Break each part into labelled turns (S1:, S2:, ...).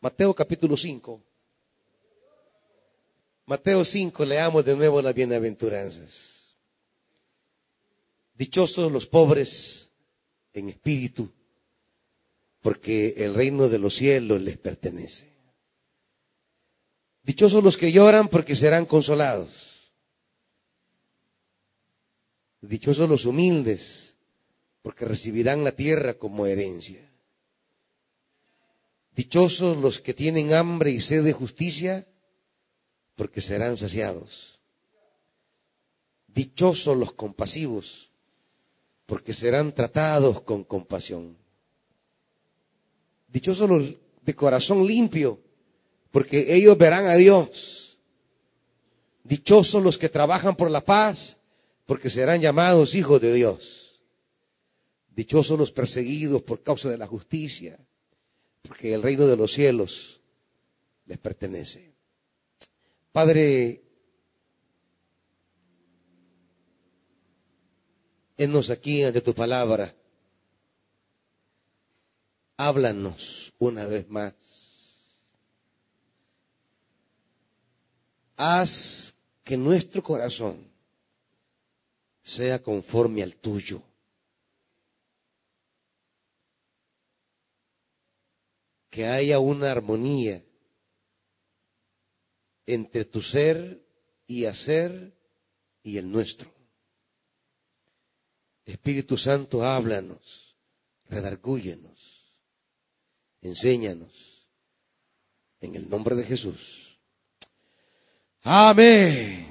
S1: Mateo capítulo 5. Mateo 5, leamos de nuevo las bienaventuranzas. Dichosos los pobres en espíritu, porque el reino de los cielos les pertenece. Dichosos los que lloran, porque serán consolados. Dichosos los humildes, porque recibirán la tierra como herencia. Dichosos los que tienen hambre y sed de justicia, porque serán saciados. Dichosos los compasivos, porque serán tratados con compasión. Dichosos los de corazón limpio, porque ellos verán a Dios. Dichosos los que trabajan por la paz, porque serán llamados hijos de Dios. Dichosos los perseguidos por causa de la justicia, porque el reino de los cielos les pertenece. Padre, enos aquí ante tu palabra. Háblanos una vez más. Haz que nuestro corazón sea conforme al tuyo. Que haya una armonía entre tu ser y hacer y el nuestro. Espíritu Santo, háblanos, redargúyenos, enséñanos, en el nombre de Jesús. Amén.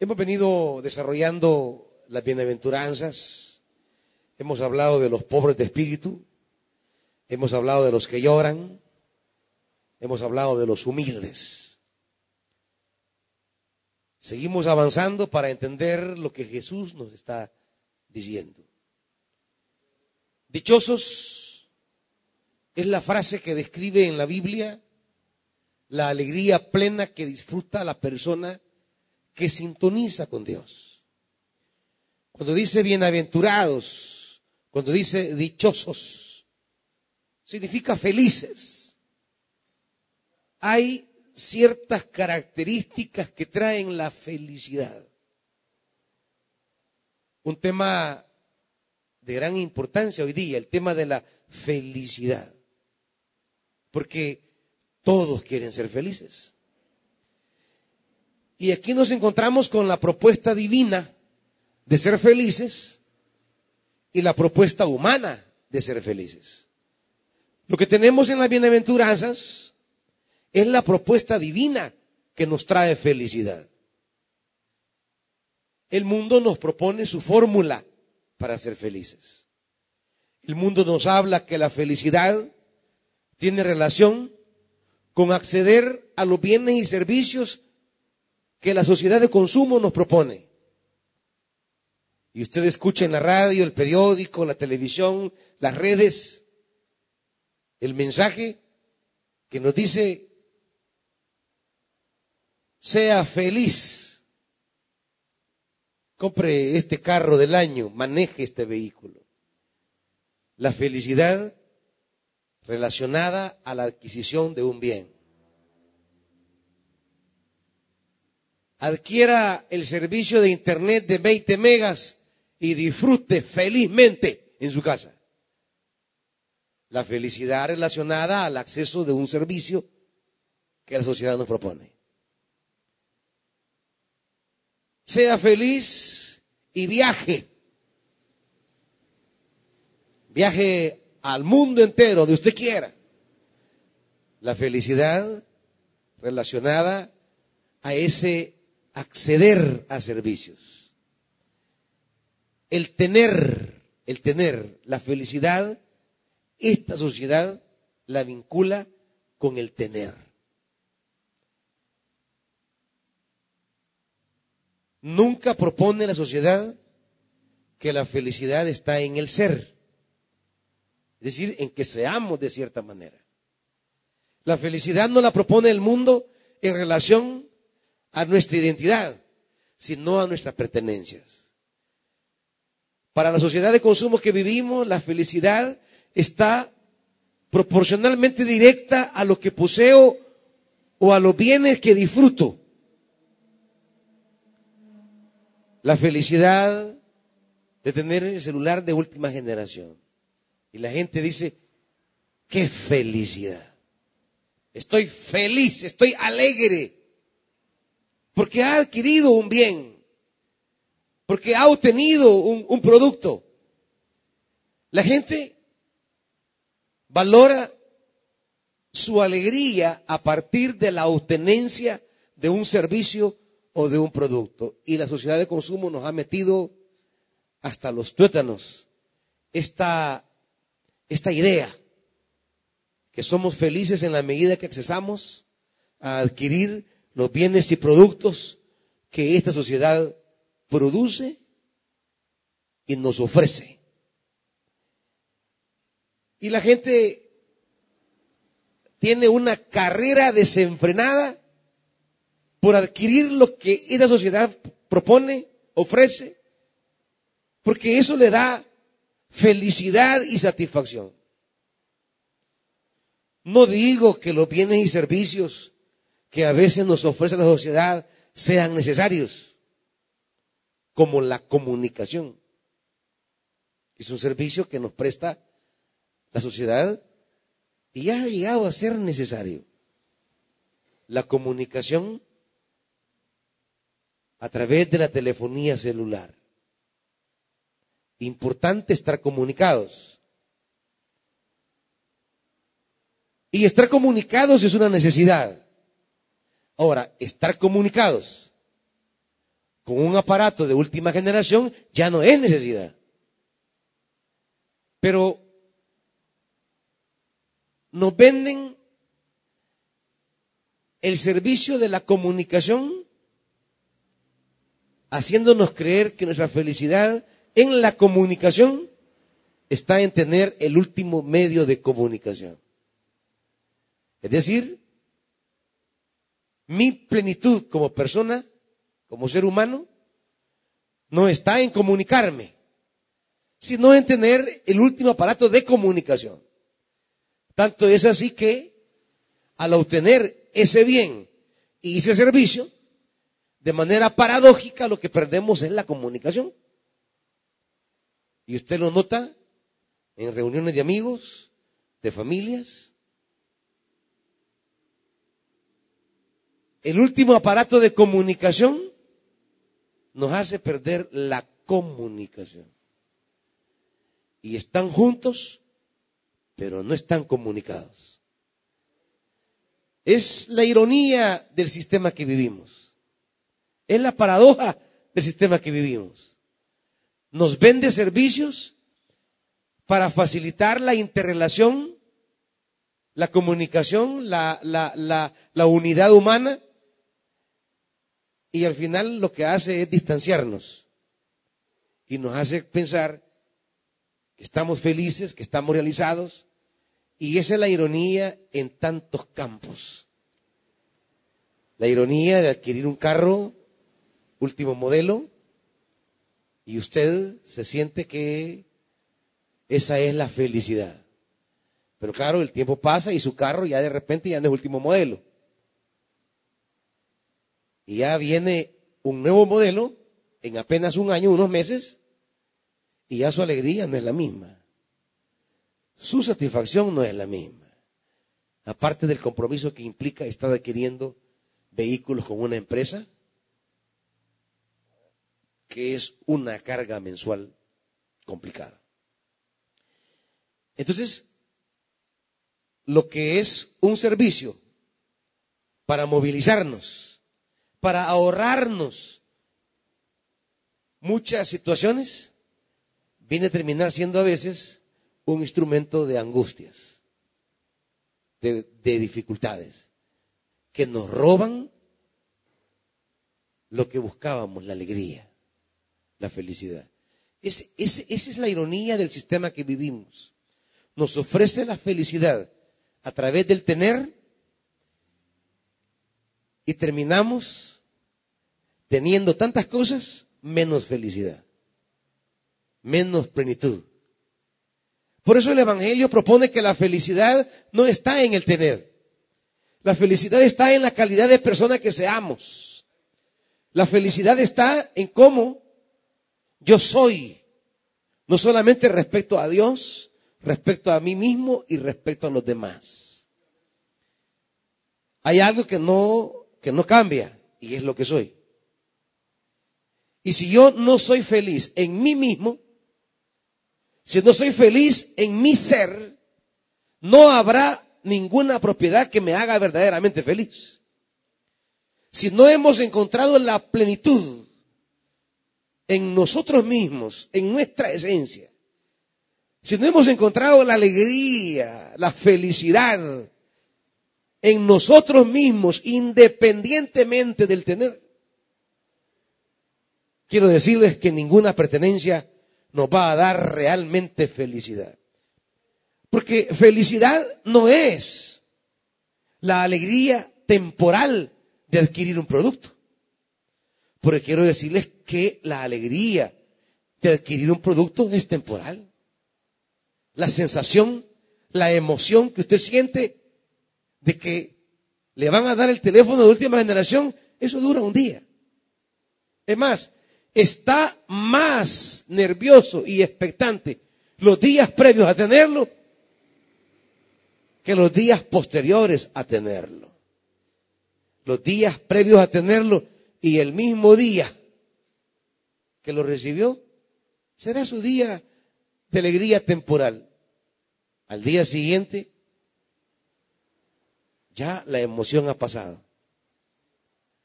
S1: Hemos venido desarrollando las bienaventuranzas, hemos hablado de los pobres de espíritu, hemos hablado de los que lloran, hemos hablado de los humildes. Seguimos avanzando para entender lo que Jesús nos está diciendo. Dichosos es la frase que describe en la Biblia la alegría plena que disfruta la persona que sintoniza con Dios. Cuando dice bienaventurados, cuando dice dichosos, significa felices. Hay ciertas características que traen la felicidad. Un tema de gran importancia hoy día, el tema de la felicidad. Porque todos quieren ser felices. Y aquí nos encontramos con la propuesta divina de ser felices y la propuesta humana de ser felices. Lo que tenemos en las bienaventuranzas es la propuesta divina que nos trae felicidad. El mundo nos propone su fórmula para ser felices. El mundo nos habla que la felicidad tiene relación con acceder a los bienes y servicios que la sociedad de consumo nos propone. Y usted escucha en la radio, el periódico, la televisión, las redes, el mensaje que nos dice, sea feliz, compre este carro del año, maneje este vehículo. La felicidad relacionada a la adquisición de un bien. Adquiera el servicio de Internet de 20 megas y disfrute felizmente en su casa. La felicidad relacionada al acceso de un servicio que la sociedad nos propone. Sea feliz y viaje. Viaje al mundo entero, de usted quiera. La felicidad relacionada a ese acceder a servicios. El tener, el tener la felicidad, esta sociedad la vincula con el tener. Nunca propone la sociedad que la felicidad está en el ser, es decir, en que seamos de cierta manera. La felicidad no la propone el mundo en relación a nuestra identidad, sino a nuestras pertenencias. Para la sociedad de consumo que vivimos, la felicidad está proporcionalmente directa a lo que poseo o a los bienes que disfruto. La felicidad de tener el celular de última generación. Y la gente dice, qué felicidad. Estoy feliz, estoy alegre, porque ha adquirido un bien, porque ha obtenido un, producto. La gente valora su alegría a partir de la obtenencia de un servicio o de un producto. Y la sociedad de consumo nos ha metido hasta los tuétanos esta, esta idea que somos felices en la medida que accesamos a adquirir los bienes y productos que esta sociedad produce y nos ofrece. Y la gente tiene una carrera desenfrenada por adquirir lo que esta sociedad propone, ofrece, porque eso le da felicidad y satisfacción. No digo que los bienes y servicios que a veces nos ofrece la sociedad sean necesarios, como la comunicación. Es un servicio que nos presta la sociedad y ha llegado a ser necesario. La comunicación a través de la telefonía celular. Importante estar comunicados. Y estar comunicados es una necesidad. Ahora, estar comunicados con un aparato de última generación ya no es necesidad. Pero nos venden el servicio de la comunicación haciéndonos creer que nuestra felicidad en la comunicación está en tener el último medio de comunicación. Es decir, mi plenitud como persona, como ser humano, no está en comunicarme, sino en tener el último aparato de comunicación. Tanto es así que al obtener ese bien y ese servicio, de manera paradójica lo que perdemos es la comunicación. Y usted lo nota en reuniones de amigos, de familias. El último aparato de comunicación nos hace perder la comunicación. Y están juntos pero no están comunicados. Es la ironía del sistema que vivimos. Es la paradoja del sistema que vivimos. Nos vende servicios para facilitar la interrelación, la comunicación, la, la, la unidad humana, y al final lo que hace es distanciarnos y nos hace pensar que estamos felices, que estamos realizados, y esa es la ironía en tantos campos. La ironía de adquirir un carro último modelo y usted se siente que esa es la felicidad. Pero claro, el tiempo pasa y su carro ya de repente ya no es último modelo. Y ya viene un nuevo modelo en apenas un año, unos meses, y ya su alegría no es la misma su satisfacción no es la misma. Aparte del compromiso que implica estar adquiriendo vehículos con una empresa, que es una carga mensual complicada. Entonces, lo que es un servicio para movilizarnos, para ahorrarnos muchas situaciones, viene a terminar siendo a veces un instrumento de angustias, de, dificultades, que nos roban lo que buscábamos, la alegría, la felicidad. esa es la ironía del sistema que vivimos. Nos ofrece la felicidad a través del tener y terminamos teniendo tantas cosas menos felicidad. menos plenitud. Por eso el Evangelio propone que la felicidad no está en el tener. La felicidad está en la calidad de persona que seamos. La felicidad está en cómo yo soy. No solamente respecto a Dios, respecto a mí mismo y respecto a los demás. Hay algo que no, que no cambia y es lo que soy. Y si yo no soy feliz en mí mismo, si no soy feliz en mi ser, no habrá ninguna propiedad que me haga verdaderamente feliz. Si no hemos encontrado la plenitud en nosotros mismos, en nuestra esencia, si no hemos encontrado la alegría, la felicidad en nosotros mismos, independientemente del tener, quiero decirles que ninguna pertenencia nos va a dar realmente felicidad. Porque felicidad no es la alegría temporal de adquirir un producto. Porque quiero decirles que la alegría de adquirir un producto es temporal. La sensación, la emoción que usted siente de que le van a dar el teléfono de última generación, eso dura un día. Es más, está más nervioso y expectante los días previos a tenerlo que los días posteriores a tenerlo. Los días previos a tenerlo y el mismo día que lo recibió será su día de alegría temporal. Al día siguiente ya la emoción ha pasado.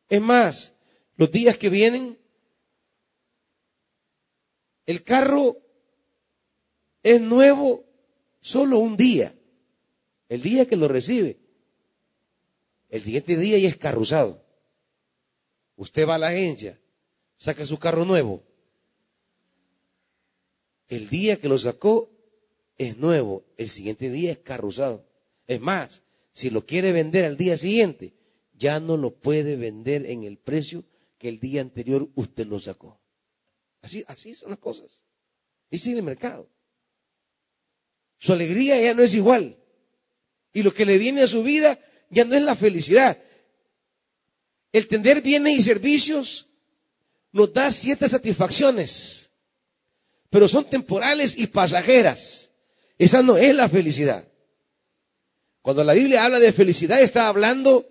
S1: Es más, los días que vienen el carro es nuevo solo un día, el día que lo recibe. El siguiente día ya es carruzado. Usted va a la agencia, saca su carro nuevo. El día que lo sacó es nuevo, el siguiente día es carruzado. Es más, si lo quiere vender al día siguiente, ya no lo puede vender en el precio que el día anterior usted lo sacó. Así, así son las cosas. Dice en el mercado. Su alegría ya no es igual. Y lo que le viene a su vida ya no es la felicidad. El tener bienes y servicios nos da ciertas satisfacciones, pero son temporales y pasajeras. Esa no es la felicidad. Cuando la Biblia habla de felicidad, está hablando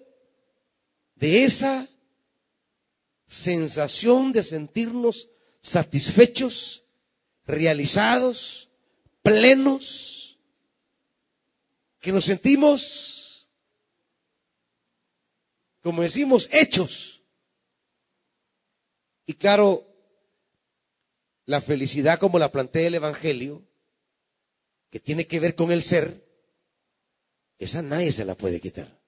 S1: de esa sensación de sentirnos satisfechos, realizados, plenos, que nos sentimos, como decimos, hechos. Y claro, la felicidad como la plantea el Evangelio, que tiene que ver con el ser, esa nadie se la puede quitar.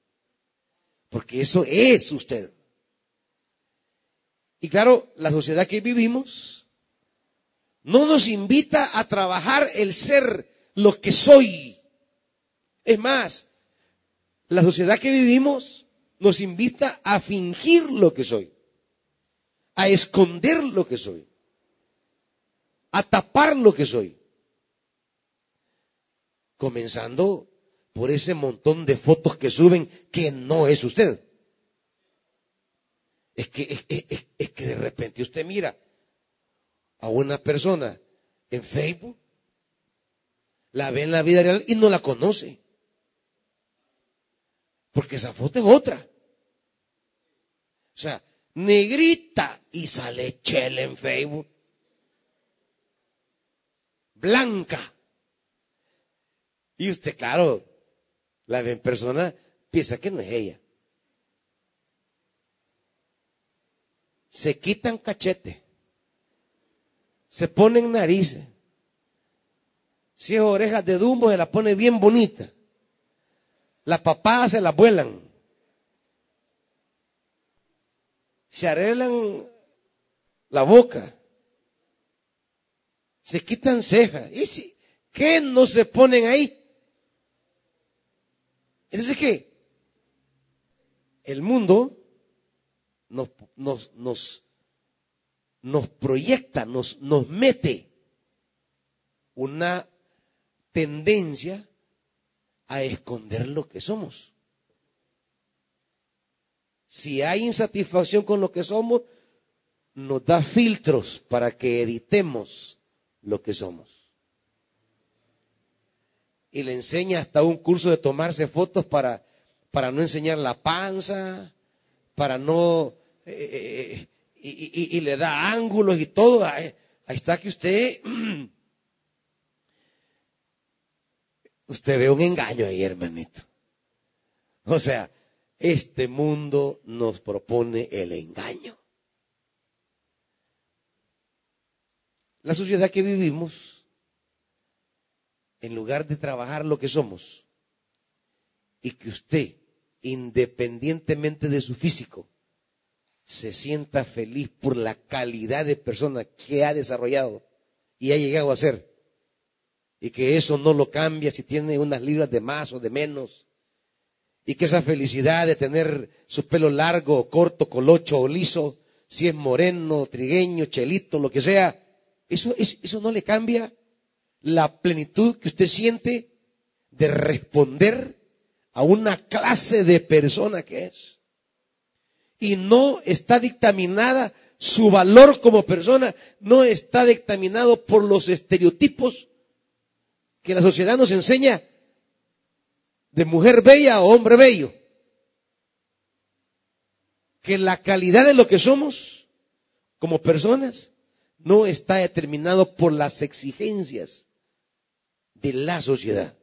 S1: Porque eso es usted. Y claro, la sociedad que vivimos no nos invita a trabajar el ser lo que soy. Es más, la sociedad que vivimos nos invita a fingir lo que soy, a esconder lo que soy, a tapar lo que soy. Comenzando por ese montón de fotos que suben que no es usted. Es que, es, que de repente usted mira a una persona en Facebook, la ve en la vida real y no la conoce. Porque esa foto es otra. O sea, negrita y sale chela en Facebook. Blanca. Y usted, claro, la persona, piensa que no es ella. se quitan cachete, se ponen narices, si es orejas de dumbo se la pone bien bonita, las papadas se las vuelan, se arreglan la boca, se quitan cejas, y si, ¿qué no se ponen ahí? Entonces, ¿qué? El mundo nos, proyecta, nos mete una tendencia a esconder lo que somos. Si hay insatisfacción con lo que somos, nos da filtros para que editemos lo que somos. Y le enseña hasta un curso de tomarse fotos para, para no enseñar la panza, para no... Eh, eh, y, le da ángulos y todo. Ahí, ahí está que usted... Usted ve un engaño ahí, hermanito. O sea, este mundo nos propone el engaño. La sociedad que vivimos, en lugar de trabajar lo que somos, y que usted, independientemente de su físico, se sienta feliz por la calidad de persona que ha desarrollado y ha llegado a ser, y que eso no lo cambia si tiene unas libras de más o de menos, y que esa felicidad de tener su pelo largo, corto, colocho o liso, si es moreno, trigueño, chelito, lo que sea, eso, eso, no le cambia la plenitud que usted siente de responder a una clase de persona que es. Y no está dictaminada su valor como persona, no está dictaminado por los estereotipos que la sociedad nos enseña de mujer bella o hombre bello. Que la calidad de lo que somos como personas no está determinado por las exigencias de la sociedad.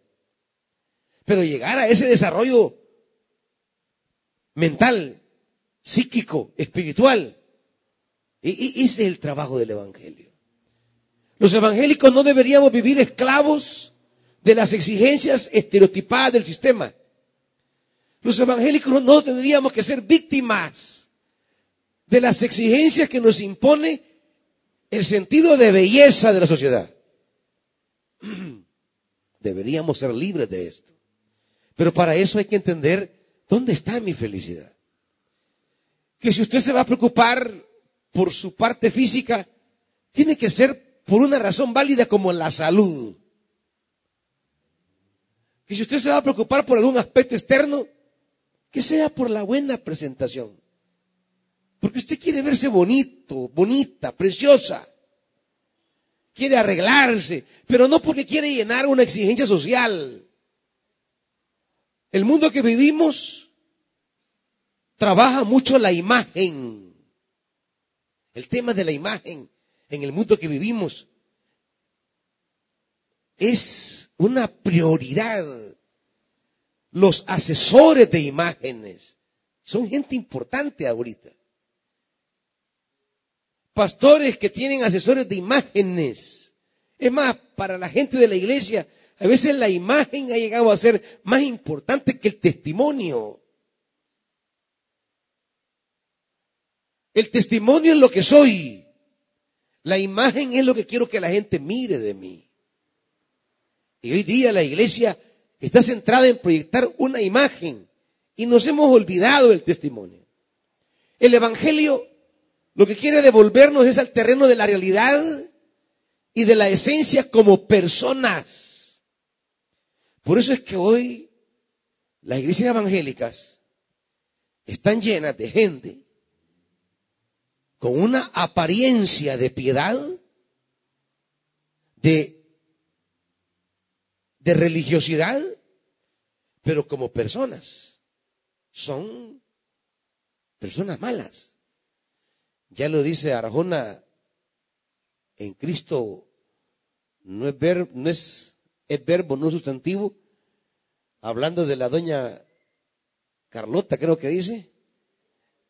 S1: Pero llegar a ese desarrollo mental, psíquico, espiritual, y, ese es el trabajo del Evangelio. Los evangélicos no deberíamos vivir esclavos de las exigencias estereotipadas del sistema. Los evangélicos no tendríamos que ser víctimas de las exigencias que nos impone el sentido de belleza de la sociedad. Deberíamos ser libres de esto. Pero para eso hay que entender dónde está mi felicidad. Que si usted se va a preocupar por su parte física, tiene que ser por una razón válida como la salud. Que si usted se va a preocupar por algún aspecto externo, que sea por la buena presentación. Porque usted quiere verse bonito, bonita, preciosa. Quiere arreglarse, pero no porque quiere llenar una exigencia social. El mundo que vivimos trabaja mucho la imagen. El tema de la imagen en el mundo que vivimos es una prioridad. Los asesores de imágenes son gente importante ahorita pastores que tienen asesores de imágenes. Es más, para la gente de la iglesia, a veces la imagen ha llegado a ser más importante que el testimonio. El testimonio es lo que soy. La imagen es lo que quiero que la gente mire de mí. Y hoy día la iglesia está centrada en proyectar una imagen y nos hemos olvidado del testimonio. El Evangelio lo que quiere devolvernos es al terreno de la realidad y de la esencia como personas. Por eso es que hoy las iglesias evangélicas están llenas de gente con una apariencia de piedad, de, de religiosidad, pero como personas. Son personas malas. Ya lo dice Arjona, en Cristo no es, ver, no es, es verbo, no es sustantivo, hablando de la doña Carlota, creo que dice,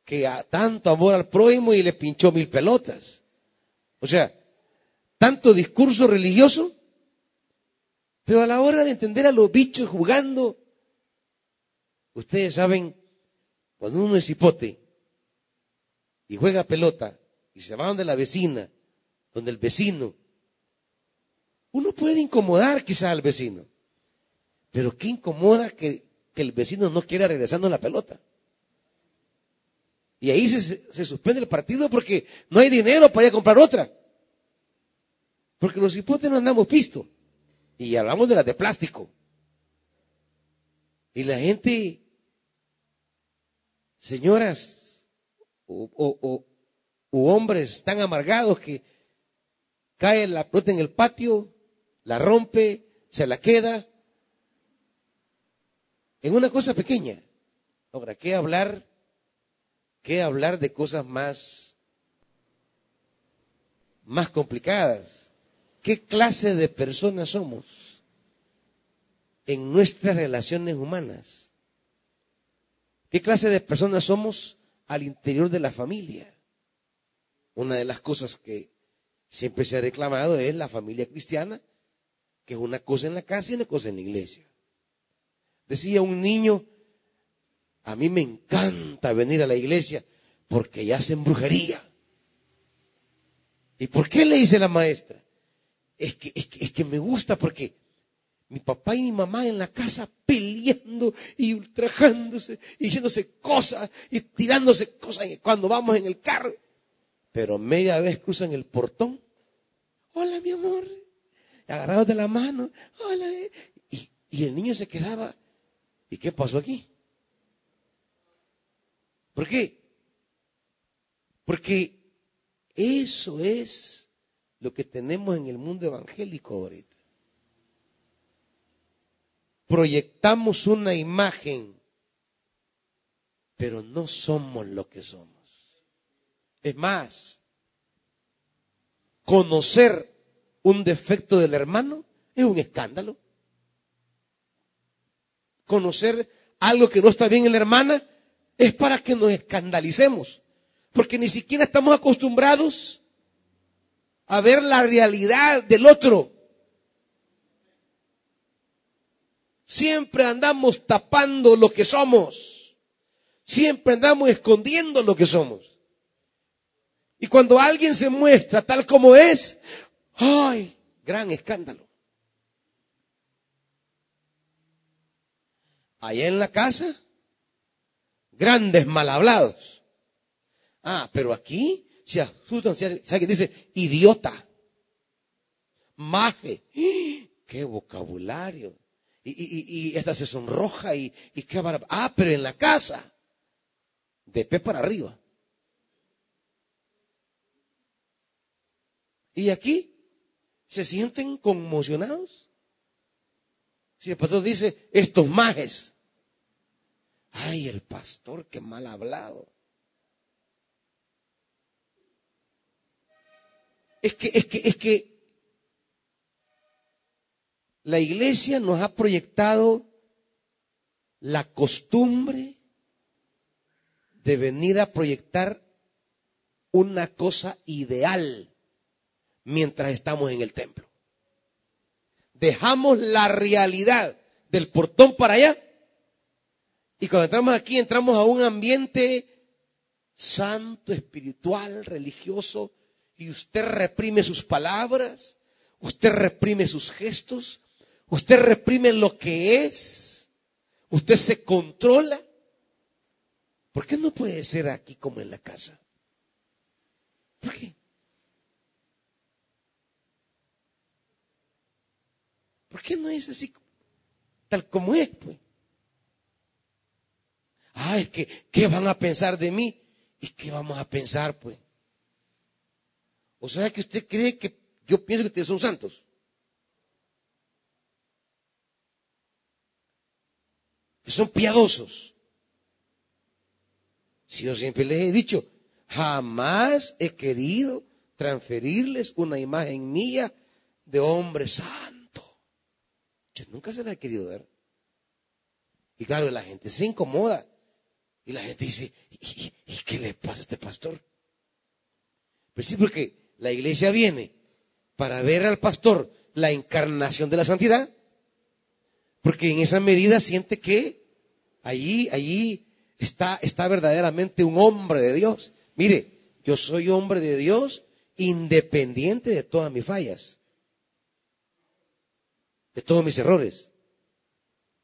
S1: que a tanto amor al prójimo y le pinchó mil pelotas. O sea, tanto discurso religioso, pero a la hora de entender a los bichos jugando, ustedes saben, cuando uno es hipote, y juega pelota y se va donde la vecina, donde el vecino, uno puede incomodar quizá al vecino, pero ¿qué incomoda que, el vecino no quiera regresando la pelota? Y ahí se, suspende el partido porque no hay dinero para ir a comprar otra. Porque los hipotes no andamos pisto. Y hablamos de las de plástico. Y la gente, señoras o, hombres tan amargados que cae la pelota en el patio, la rompe, se la queda, en una cosa pequeña. Ahora, ¿qué hablar? ¿Qué hablar de cosas más, más complicadas? ¿Qué clase de personas somos en nuestras relaciones humanas? ¿Qué clase de personas somos al interior de la familia? Una de las cosas que siempre se ha reclamado es la familia cristiana, que es una cosa en la casa y una cosa en la iglesia. Decía un niño, a mí me encanta venir a la iglesia porque ya hacen brujería. ¿Y por qué le dice la maestra? Es que, es que, es que me gusta porque mi papá y mi mamá en la casa peleando y ultrajándose y diciéndose cosas y tirándose cosas cuando vamos en el carro. Pero media vez cruzan el portón. Hola, mi amor. Agarrados de la mano. Hola. Y, y el niño se quedaba ¿Y qué pasó aquí? ¿Por qué? Porque eso es lo que tenemos en el mundo evangélico ahorita. Proyectamos una imagen, pero no somos lo que somos. Es más, conocer un defecto del hermano es un escándalo conocer algo que no está bien en la hermana, es para que nos escandalicemos. Porque ni siquiera estamos acostumbrados a ver la realidad del otro. Siempre andamos tapando lo que somos. Siempre andamos escondiendo lo que somos. Y cuando alguien se muestra tal como es, ¡ay! Gran escándalo. allá en la casa, grandes mal hablados. Ah, pero aquí se asustan, ¿sabe que dice? Idiota, maje, qué vocabulario. Y, esta se sonroja y, y qué barba. Ah, pero en la casa, de pe para arriba. Y aquí se sienten conmocionados. Si el pastor dice, estos majes, Ay, el pastor, qué mal hablado. Es que, es que, es que la iglesia nos ha proyectado la costumbre de venir a proyectar una cosa ideal mientras estamos en el templo. Dejamos la realidad del portón para allá y cuando entramos aquí, entramos a un ambiente santo, espiritual, religioso, y usted reprime sus palabras, usted reprime sus gestos, usted reprime lo que es, usted se controla. ¿Por qué no puede ser aquí como en la casa? ¿Por qué? ¿Por qué no es así tal como es, pues? Ah, es que, ¿qué van a pensar de mí? ¿Y qué vamos a pensar, pues? O sea que usted cree que yo pienso que ustedes son santos. Que son piadosos. Si yo siempre les he dicho, jamás he querido transferirles una imagen mía de hombre santo. Yo nunca se la he querido dar. Y claro, la gente se incomoda. Y la gente dice, ¿y, qué le pasa a este pastor? Pues sí, porque la iglesia viene para ver al pastor la encarnación de la santidad, porque en esa medida siente que allí, allí está, está verdaderamente un hombre de Dios. Mire, yo soy hombre de Dios independiente de todas mis fallas, de todos mis errores.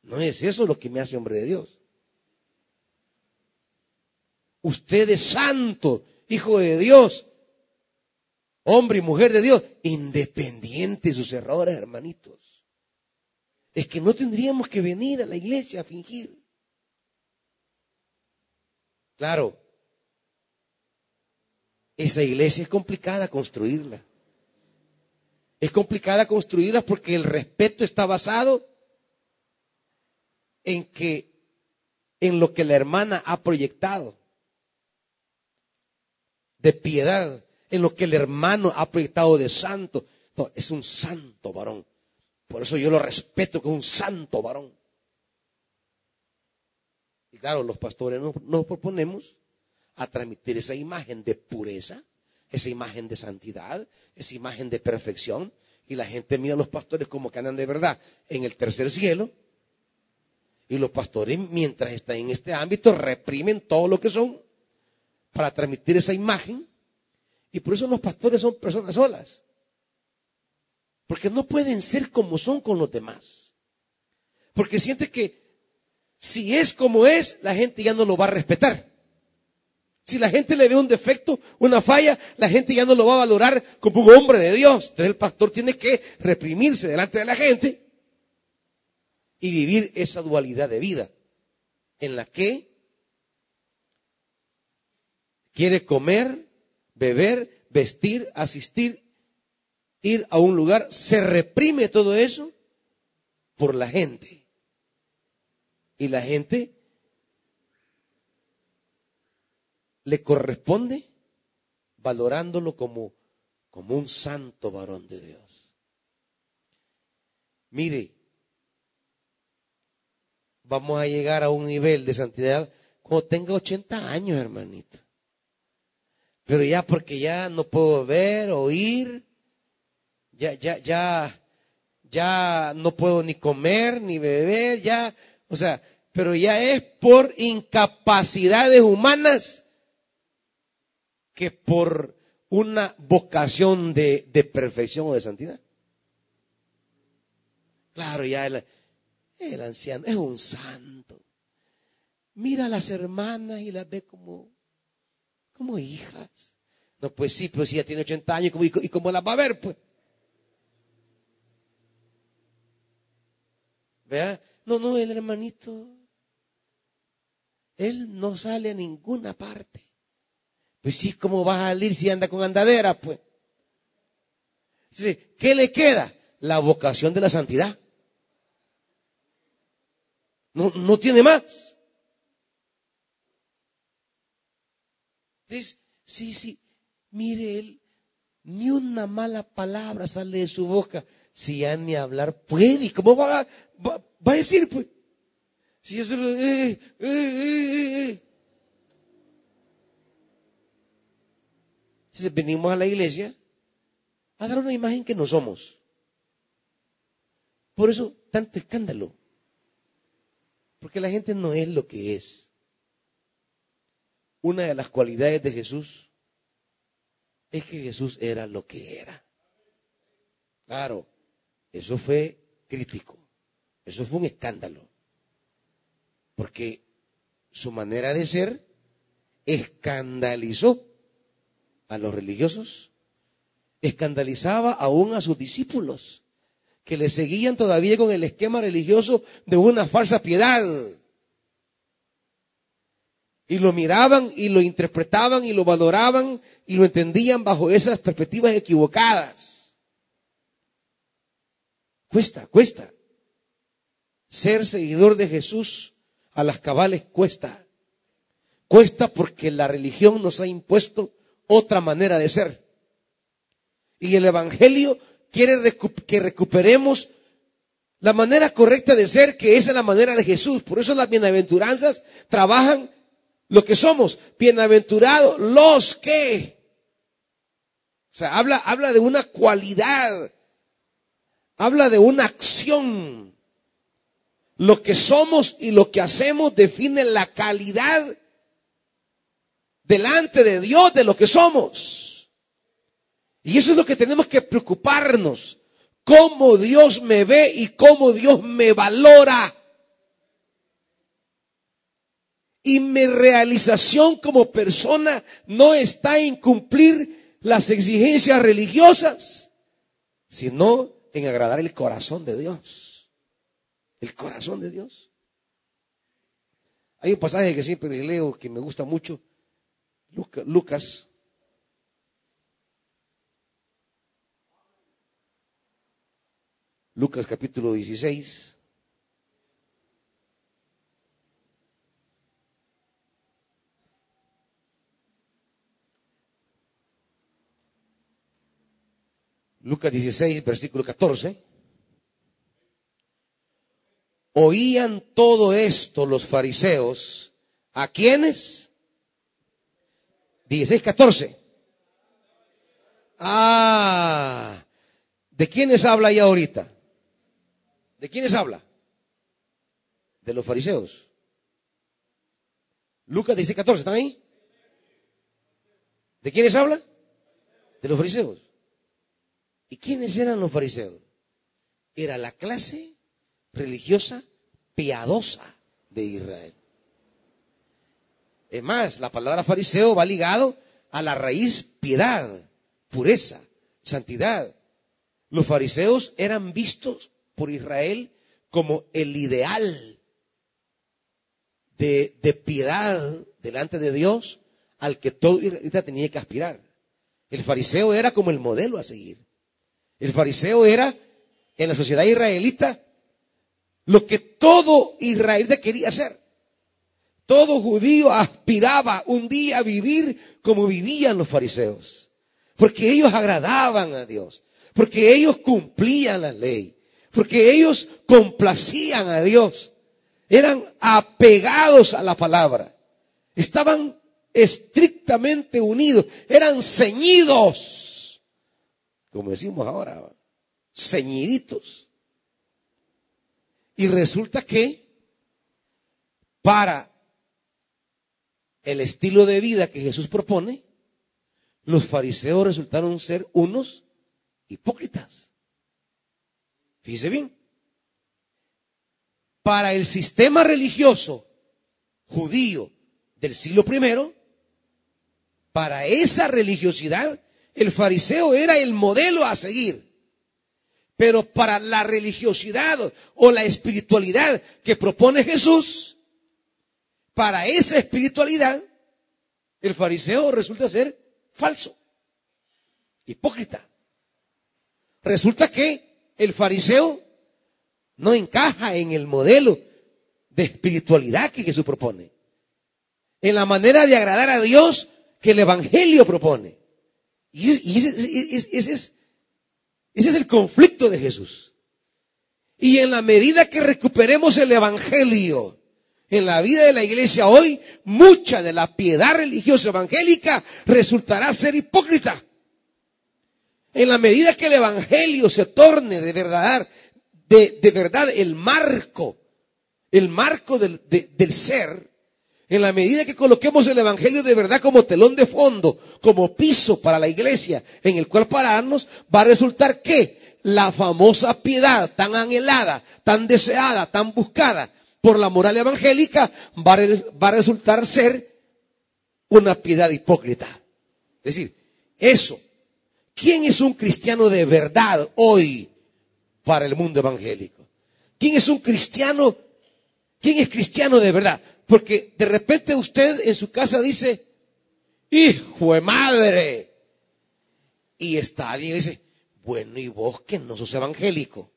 S1: No es eso lo que me hace hombre de Dios. Usted es santo, hijo de Dios. hombre y mujer de Dios, independiente de sus errores, hermanitos. Es que no tendríamos que venir a la iglesia a fingir. Claro, esa iglesia es complicada construirla. Es complicada construirla porque el respeto está basado en que en lo que la hermana ha proyectado de piedad, en lo que el hermano ha proyectado de santo. Es un santo varón. Por eso yo lo respeto como un santo varón. Y claro, los pastores nos, nos proponemos a transmitir esa imagen de pureza, esa imagen de santidad, esa imagen de perfección. Y la gente mira a los pastores como que andan de verdad en el tercer cielo. Y los pastores, mientras están en este ámbito, reprimen todo lo que son para transmitir esa imagen. Y por eso los pastores son personas solas. Porque no pueden ser como son con los demás. Porque siente que si es como es, la gente ya no lo va a respetar. Si la gente le ve un defecto, una falla, la gente ya no lo va a valorar como un hombre de Dios. Entonces el pastor tiene que reprimirse delante de la gente y vivir esa dualidad de vida en la que quiere comer, beber, vestir, asistir, ir a un lugar, se reprime todo eso por la gente. Y la gente le corresponde valorándolo como, como un santo varón de Dios. Mire, vamos a llegar a un nivel de santidad cuando tenga 80 años, hermanito. Pero ya porque ya no puedo ver, oír, ya, ya, ya, ya no puedo ni comer, ni beber, ya, o sea, pero ya es por incapacidades humanas que por una vocación de, perfección o de santidad. Claro, ya el, el anciano es un santo. Mira a las hermanas y las ve como, como hijas. No, pues sí, pues si ya tiene 80 años, ¿y, y cómo las va a ver? Pues. No, no, el hermanito, él no sale a ninguna parte. Pues sí, ¿cómo va a salir si anda con andadera? Pues. ¿Qué le queda? La vocación de la santidad. No, no tiene más. Dice, sí, sí, mire él, ni una mala palabra sale de su boca. Si ya ni hablar puede, ¿cómo va, va, a decir? Pues, si eso, eh, eh, eh, eh venimos a la iglesia a dar una imagen que no somos. Por eso, tanto escándalo. Porque la gente no es lo que es. Una de las cualidades de Jesús es que Jesús era lo que era. Claro, eso fue crítico. Eso fue un escándalo. Porque su manera de ser escandalizó a los religiosos, escandalizaba aún a sus discípulos, que le seguían todavía con el esquema religioso de una falsa piedad. Y lo miraban y lo interpretaban y lo valoraban y lo entendían bajo esas perspectivas equivocadas. Cuesta, cuesta. Ser seguidor de Jesús a las cabales cuesta. Cuesta porque la religión nos ha impuesto otra manera de ser. Y el Evangelio quiere que recuperemos la manera correcta de ser, que es la manera de Jesús. Por eso las bienaventuranzas trabajan lo que somos. Bienaventurados los que. O sea, habla, habla de una cualidad. Habla de una acción. Lo que somos y lo que hacemos define la calidad delante de Dios de lo que somos. Y eso es lo que tenemos que preocuparnos. Cómo Dios me ve y cómo Dios me valora. Y mi realización como persona no está en cumplir las exigencias religiosas, sino en agradar el corazón de Dios. El corazón de Dios. Hay un pasaje que siempre leo que me gusta mucho, Lucas. Lucas capítulo 16. Lucas 16, versículo 14. Oían todo esto los fariseos. ¿A quiénes? 16, 14. Ah, ¿de quiénes habla ya ahorita? ¿De quiénes habla? De los fariseos. Lucas 16, 14, ¿están ahí? ¿De quiénes habla? De los fariseos. ¿Y quiénes eran los fariseos? Era la clase religiosa piadosa de Israel. Es más, la palabra fariseo va ligado a la raíz piedad, pureza, santidad. Los fariseos eran vistos por Israel como el ideal de, de piedad delante de Dios al que todo israelita tenía que aspirar. El fariseo era como el modelo a seguir. El fariseo era, en la sociedad israelita, lo que todo israelita quería hacer. Todo judío aspiraba un día a vivir como vivían los fariseos. Porque ellos agradaban a Dios. Porque ellos cumplían la ley. Porque ellos complacían a Dios. Eran apegados a la palabra. Estaban estrictamente unidos. Eran ceñidos como decimos ahora, ceñiditos. Y resulta que para el estilo de vida que Jesús propone, los fariseos resultaron ser unos hipócritas. Fíjese bien. Para el sistema religioso judío del siglo I, para esa religiosidad, el fariseo era el modelo a seguir. Pero para la religiosidad o la espiritualidad que propone Jesús, para esa espiritualidad, el fariseo resulta ser falso, hipócrita. Resulta que el fariseo no encaja en el modelo de espiritualidad que Jesús propone, en la manera de agradar a Dios que el Evangelio propone. Y, ese, es, ese es el conflicto de Jesús. Y en la medida que recuperemos el Evangelio en la vida de la iglesia hoy, mucha de la piedad religiosa evangélica resultará ser hipócrita. En la medida que el Evangelio se torne de verdad, de, de verdad el marco, el marco del, del ser, en la medida que coloquemos el Evangelio de verdad como telón de fondo, como piso para la iglesia en el cual pararnos, va a resultar que la famosa piedad tan anhelada, tan deseada, tan buscada por la moral evangélica, va a, resultar ser una piedad hipócrita. Es decir, eso. ¿Quién es un cristiano de verdad hoy para el mundo evangélico? ¿Quién es un cristiano? ¿Quién es cristiano de verdad? Porque de repente usted en su casa dice, hijo de madre. Y está alguien y dice, bueno, ¿y vos que no sos evangélico?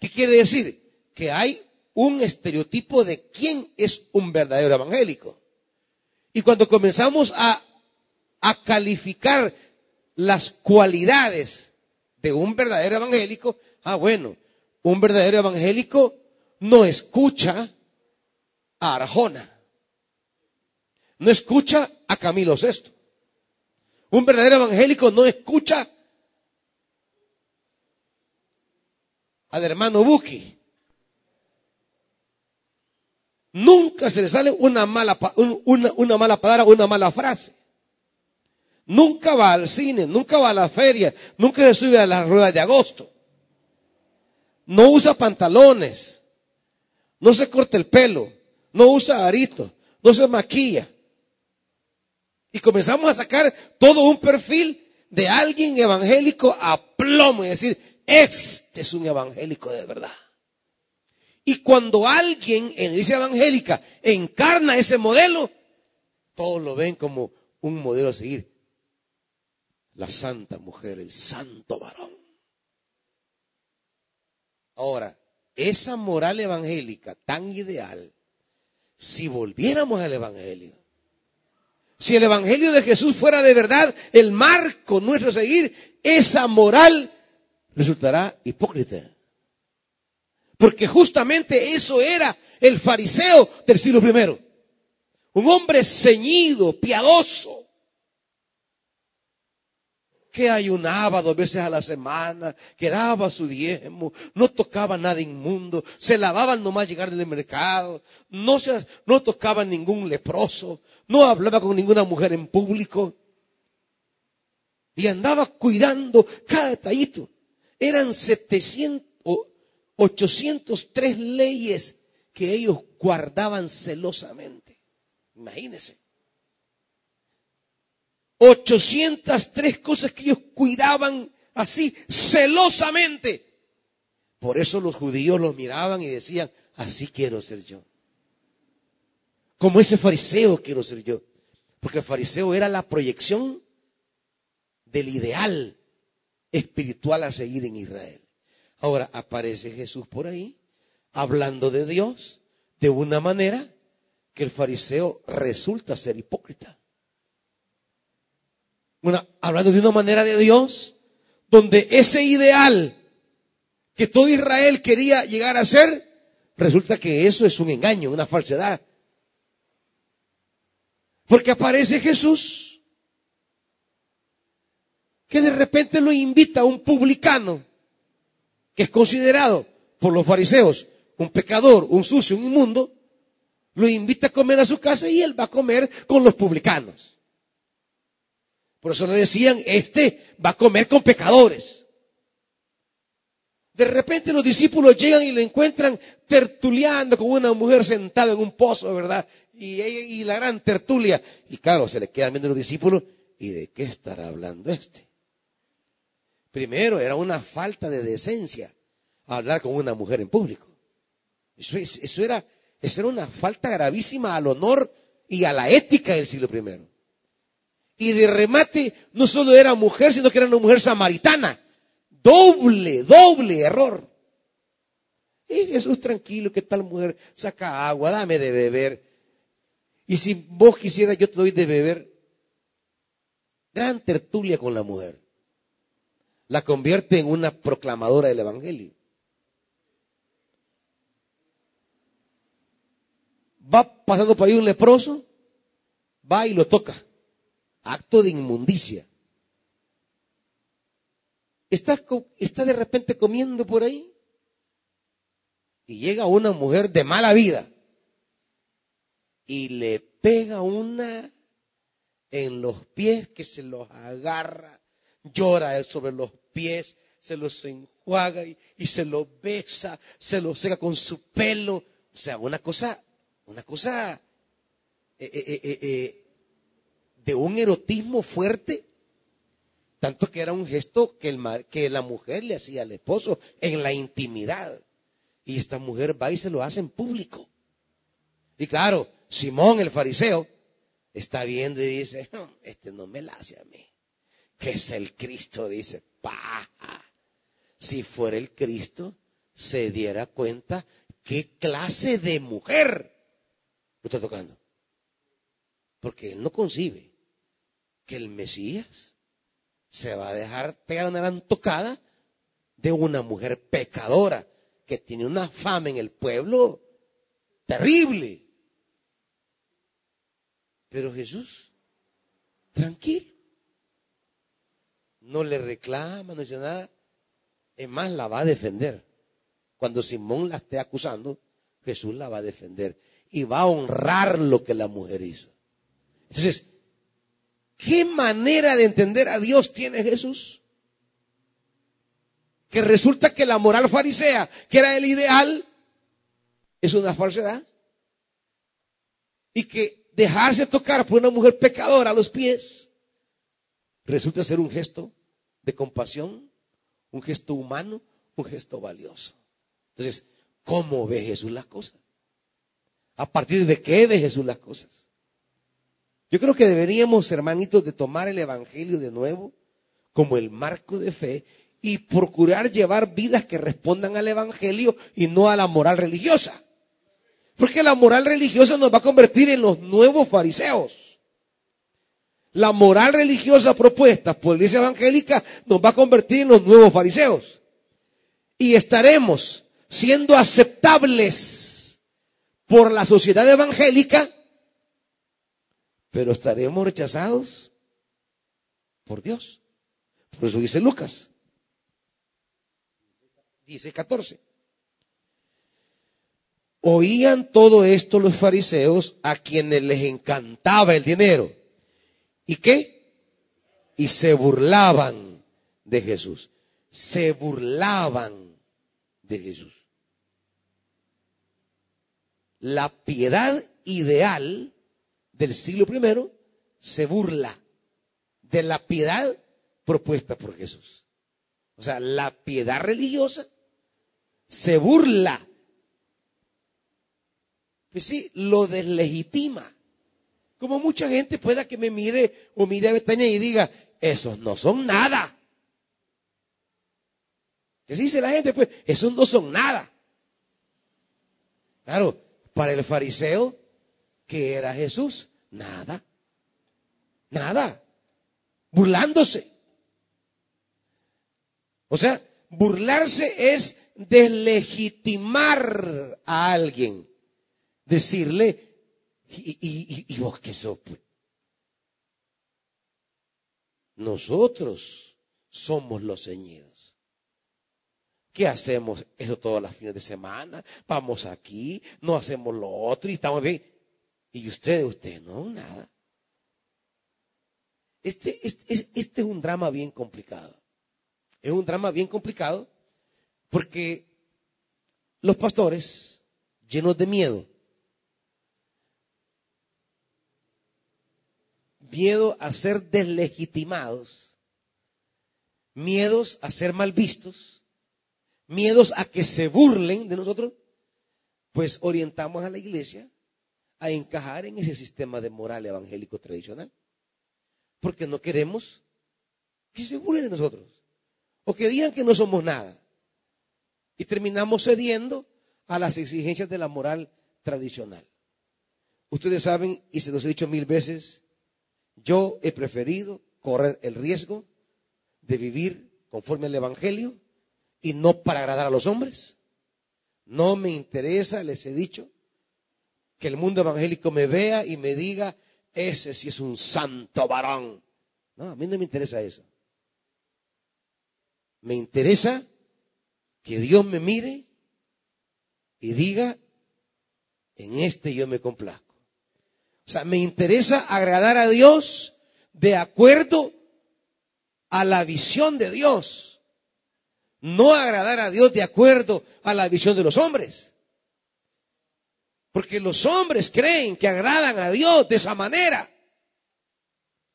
S1: ¿Qué quiere decir? Que hay un estereotipo de quién es un verdadero evangélico. Y cuando comenzamos a, a calificar las cualidades de un verdadero evangélico, ah, bueno, un verdadero evangélico no escucha a Arjona. No escucha a Camilo VI. Un verdadero evangélico no escucha al hermano Buki. Nunca se le sale una mala, una, una mala palabra, una mala frase. Nunca va al cine, nunca va a la feria, nunca se sube a las ruedas de agosto. No usa pantalones, no se corta el pelo, no usa aritos, no se maquilla. Y comenzamos a sacar todo un perfil de alguien evangélico a plomo y decir, este es un evangélico de verdad. Y cuando alguien en la iglesia evangélica encarna ese modelo, todos lo ven como un modelo a seguir. La santa mujer, el santo varón. Ahora, esa moral evangélica tan ideal, si volviéramos al Evangelio, si el Evangelio de Jesús fuera de verdad el marco nuestro a seguir, esa moral resultará hipócrita. Porque justamente eso era el fariseo del siglo primero. Un hombre ceñido, piadoso, que ayunaba dos veces a la semana, que daba su diezmo, no tocaba nada inmundo, se lavaba al nomás llegar del mercado, no, se, no tocaba ningún leproso, no hablaba con ninguna mujer en público y andaba cuidando cada detallito. Eran 700, 803 leyes que ellos guardaban celosamente. Imagínense. 803 cosas que ellos cuidaban así celosamente. Por eso los judíos los miraban y decían, así quiero ser yo. Como ese fariseo quiero ser yo. Porque el fariseo era la proyección del ideal espiritual a seguir en Israel. Ahora aparece Jesús por ahí, hablando de Dios de una manera que el fariseo resulta ser hipócrita. Hablando de una manera de Dios, donde ese ideal que todo Israel quería llegar a ser, resulta que eso es un engaño, una falsedad. Porque aparece Jesús que de repente lo invita a un publicano, que es considerado por los fariseos un pecador, un sucio, un inmundo, lo invita a comer a su casa y él va a comer con los publicanos. Por eso le decían, este va a comer con pecadores. De repente los discípulos llegan y le encuentran tertuliando con una mujer sentada en un pozo, ¿verdad? Y, y la gran tertulia. Y claro, se le quedan viendo los discípulos, ¿y de qué estará hablando este? Primero, era una falta de decencia hablar con una mujer en público. Eso, era, eso era una falta gravísima al honor y a la ética del siglo I. Y de remate, no solo era mujer, sino que era una mujer samaritana. Doble, doble error. Y Jesús tranquilo, que tal mujer saca agua, dame de beber. Y si vos quisieras, yo te doy de beber. Gran tertulia con la mujer la convierte en una proclamadora del Evangelio. Va pasando por ahí un leproso, va y lo toca. Acto de inmundicia. Está, está de repente comiendo por ahí y llega una mujer de mala vida y le pega una en los pies que se los agarra llora sobre los pies, se los enjuaga y, se los besa, se los seca con su pelo. O sea, una cosa, una cosa eh, eh, eh, de un erotismo fuerte, tanto que era un gesto que, el, que la mujer le hacía al esposo en la intimidad. Y esta mujer va y se lo hace en público. Y claro, Simón el fariseo está viendo y dice, este no me la hace a mí que es el Cristo, dice, pa, si fuera el Cristo, se diera cuenta qué clase de mujer lo está tocando. Porque él no concibe que el Mesías se va a dejar pegar una gran tocada de una mujer pecadora que tiene una fama en el pueblo terrible. Pero Jesús, tranquilo no le reclama, no dice nada. Es más, la va a defender. Cuando Simón la esté acusando, Jesús la va a defender y va a honrar lo que la mujer hizo. Entonces, ¿qué manera de entender a Dios tiene Jesús? Que resulta que la moral farisea, que era el ideal, es una falsedad. Y que dejarse tocar por una mujer pecadora a los pies resulta ser un gesto de compasión, un gesto humano, un gesto valioso. Entonces, ¿cómo ve Jesús las cosas? ¿A partir de qué ve Jesús las cosas? Yo creo que deberíamos, hermanitos, de tomar el Evangelio de nuevo como el marco de fe y procurar llevar vidas que respondan al Evangelio y no a la moral religiosa. Porque la moral religiosa nos va a convertir en los nuevos fariseos. La moral religiosa propuesta por la iglesia evangélica nos va a convertir en los nuevos fariseos. Y estaremos siendo aceptables por la sociedad evangélica, pero estaremos rechazados por Dios. Por eso dice Lucas. Dice 14. Oían todo esto los fariseos a quienes les encantaba el dinero. ¿Y qué? Y se burlaban de Jesús. Se burlaban de Jesús. La piedad ideal del siglo I se burla de la piedad propuesta por Jesús. O sea, la piedad religiosa se burla pues sí, lo deslegitima. Como mucha gente pueda que me mire o mire a Betania y diga, esos no son nada. ¿Qué dice la gente? Pues esos no son nada. Claro, para el fariseo, ¿qué era Jesús? Nada. Nada. Burlándose. O sea, burlarse es deslegitimar a alguien decirle, ¿y, vos qué sos? Pues? Nosotros somos los ceñidos. ¿Qué hacemos? Eso todas las fines de semana. Vamos aquí, no hacemos lo otro y estamos bien. Y ustedes, ustedes, no, nada. Este, este, este es un drama bien complicado. Es un drama bien complicado porque los pastores, llenos de miedo, miedo a ser deslegitimados, miedos a ser mal vistos, miedos a que se burlen de nosotros, pues orientamos a la iglesia a encajar en ese sistema de moral evangélico tradicional. Porque no queremos que se burlen de nosotros o que digan que no somos nada. Y terminamos cediendo a las exigencias de la moral tradicional. Ustedes saben, y se los he dicho mil veces, yo he preferido correr el riesgo de vivir conforme al Evangelio y no para agradar a los hombres. No me interesa, les he dicho, que el mundo evangélico me vea y me diga, ese sí es un santo varón. No, a mí no me interesa eso. Me interesa que Dios me mire y diga, en este yo me complazco. O sea, me interesa agradar a Dios de acuerdo a la visión de Dios. No agradar a Dios de acuerdo a la visión de los hombres. Porque los hombres creen que agradan a Dios de esa manera.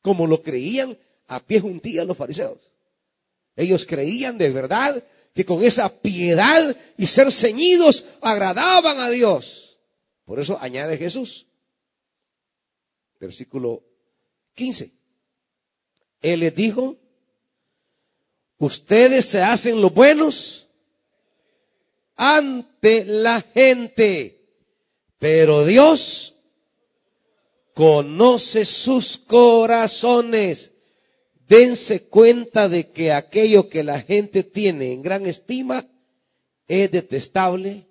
S1: Como lo creían a pie juntillas los fariseos. Ellos creían de verdad que con esa piedad y ser ceñidos agradaban a Dios. Por eso añade Jesús versículo 15. Él les dijo, ustedes se hacen los buenos ante la gente, pero Dios conoce sus corazones. Dense cuenta de que aquello que la gente tiene en gran estima es detestable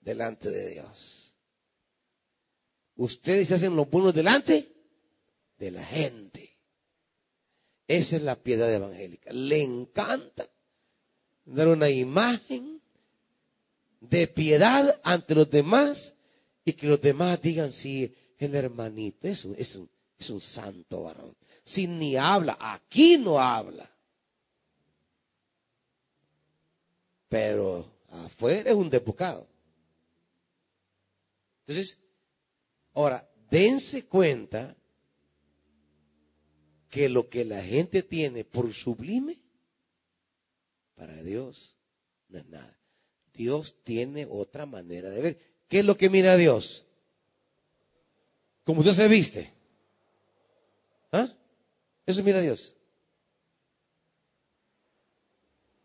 S1: delante de Dios. Ustedes se hacen los buenos delante de la gente. Esa es la piedad evangélica. Le encanta dar una imagen de piedad ante los demás y que los demás digan, sí, el hermanito es un, es un, es un santo varón. Si ni habla, aquí no habla. Pero afuera es un depucado. Entonces, Ahora, dense cuenta que lo que la gente tiene por sublime, para Dios no es nada. Dios tiene otra manera de ver. ¿Qué es lo que mira Dios? Como usted se viste. ¿Ah? Eso mira Dios.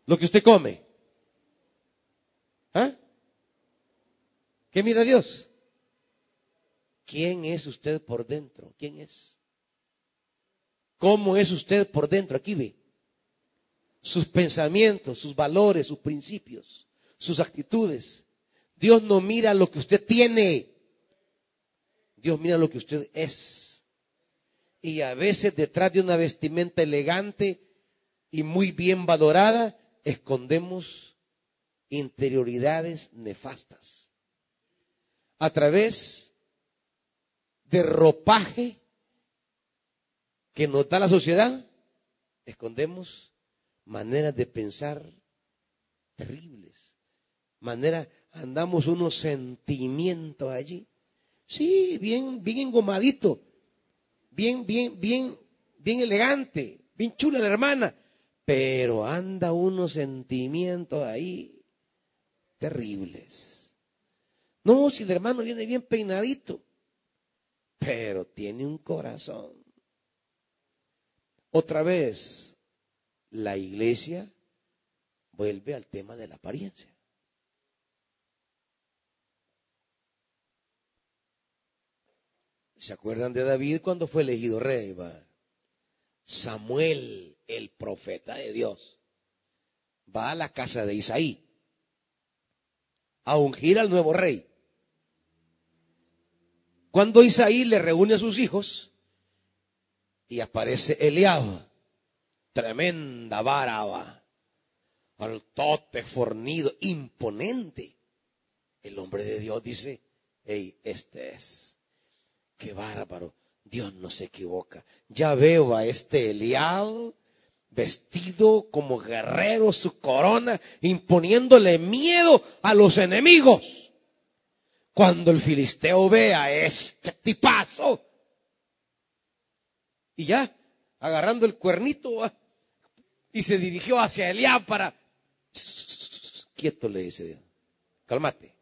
S1: Lo que usted come. ¿Ah? ¿Qué mira Dios? ¿Quién es usted por dentro? ¿Quién es? ¿Cómo es usted por dentro? Aquí ve. Sus pensamientos, sus valores, sus principios, sus actitudes. Dios no mira lo que usted tiene. Dios mira lo que usted es. Y a veces detrás de una vestimenta elegante y muy bien valorada, escondemos interioridades nefastas. A través de ropaje que nos da la sociedad, escondemos maneras de pensar terribles. Maneras, andamos unos sentimientos allí. Sí, bien, bien engomadito, bien, bien, bien, bien elegante, bien chula la hermana, pero anda unos sentimientos ahí terribles. No, si el hermano viene bien peinadito, pero tiene un corazón. Otra vez, la iglesia vuelve al tema de la apariencia. ¿Se acuerdan de David cuando fue elegido rey? Samuel, el profeta de Dios, va a la casa de Isaí a ungir al nuevo rey. Cuando Isaí le reúne a sus hijos y aparece Eliab, tremenda vara, altote, fornido, imponente. El hombre de Dios dice, hey, este es, qué bárbaro, Dios no se equivoca. Ya veo a este Eliab vestido como guerrero, su corona, imponiéndole miedo a los enemigos. Cuando el filisteo ve a este tipazo, y ya, agarrando el cuernito, y se dirigió hacia Eliab para... Quieto, le dice Dios. Cálmate.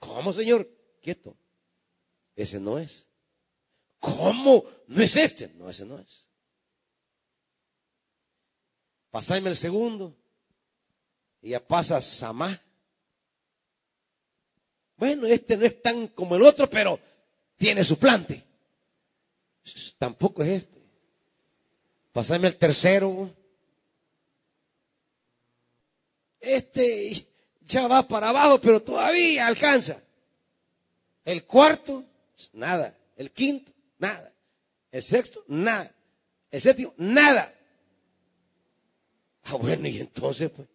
S1: ¿Cómo, Señor? Quieto. Ese no es. ¿Cómo? ¿No es este? No, ese no es. Pasame el segundo. Y ya pasa Samá. Bueno, este no es tan como el otro, pero tiene su plante. Tampoco es este. Pasame el tercero. Este ya va para abajo, pero todavía alcanza. El cuarto, nada. El quinto, nada. El sexto, nada. El séptimo, nada. Ah, bueno, y entonces, pues.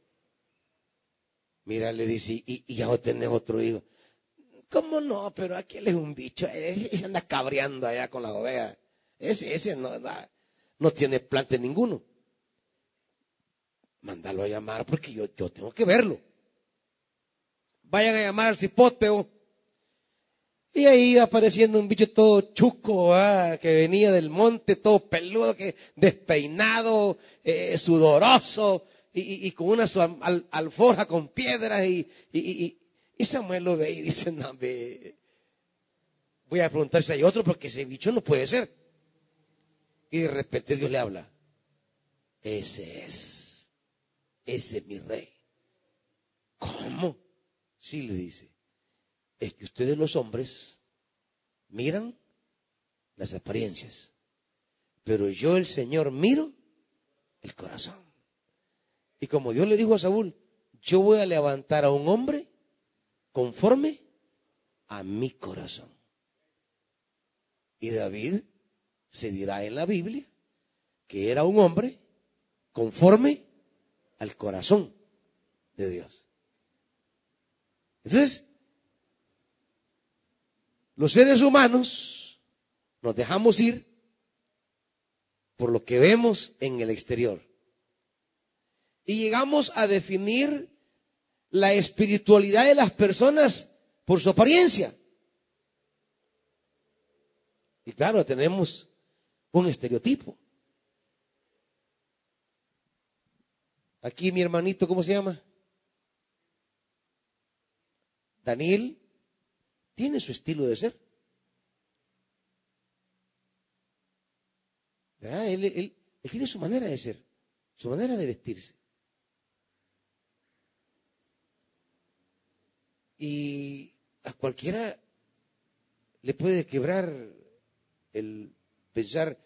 S1: Mira, le dice, y, y ya tenés otro hijo. ¿Cómo no? Pero aquel es un bicho. Ese anda cabreando allá con la ovejas. Ese, ese no, no tiene plante ninguno. Mándalo a llamar porque yo, yo tengo que verlo. Vayan a llamar al cipóteo. Y ahí apareciendo un bicho todo chuco, ah, que venía del monte, todo peludo, que despeinado, eh, sudoroso, y, con una alforja con piedras, y, y Samuel lo ve y dice, no, voy a preguntar si hay otro porque ese bicho no puede ser. Y de repente Dios le habla, ese es, ese es mi rey. ¿Cómo? Sí le dice, es que ustedes los hombres miran las apariencias, pero yo el Señor miro el corazón. Y como Dios le dijo a Saúl, yo voy a levantar a un hombre conforme a mi corazón. Y David se dirá en la Biblia que era un hombre conforme al corazón de Dios. Entonces, los seres humanos nos dejamos ir por lo que vemos en el exterior. Y llegamos a definir la espiritualidad de las personas por su apariencia. Y claro, tenemos un estereotipo. Aquí mi hermanito, ¿cómo se llama? Daniel tiene su estilo de ser. Él, él, tiene su manera de ser, su manera de vestirse. Y a cualquiera le puede quebrar el pensar,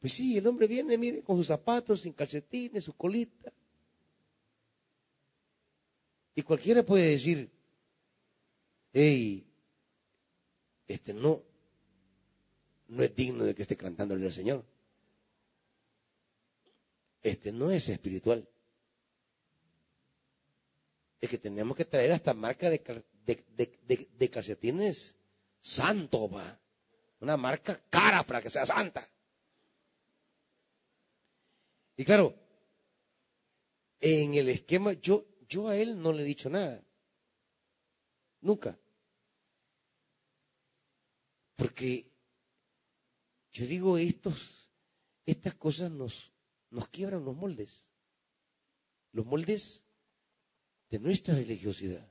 S1: pues sí, el hombre viene, mire, con sus zapatos, sin calcetines, su colita. Y cualquiera puede decir, hey, este no, no es digno de que esté cantándole al Señor. Este no es espiritual. Es que tenemos que traer hasta marca de, de, calcetines santo. Una marca cara para que sea santa. Y claro, en el esquema, yo, yo a él no le he dicho nada. Nunca. Porque yo digo, estos, estas cosas nos, nos quiebran los moldes. Los moldes de nuestra religiosidad.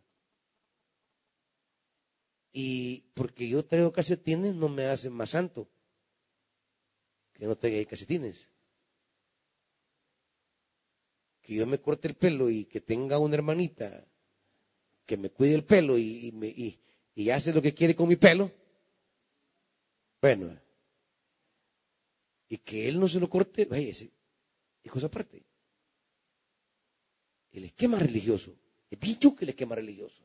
S1: Y porque yo traigo calcetines no me hacen más santo que no traiga calcetines. Que yo me corte el pelo y que tenga una hermanita que me cuide el pelo y, y, y hace lo que quiere con mi pelo. Bueno, y que él no se lo corte, vaya, es cosa aparte. El esquema religioso, es bien que el esquema religioso.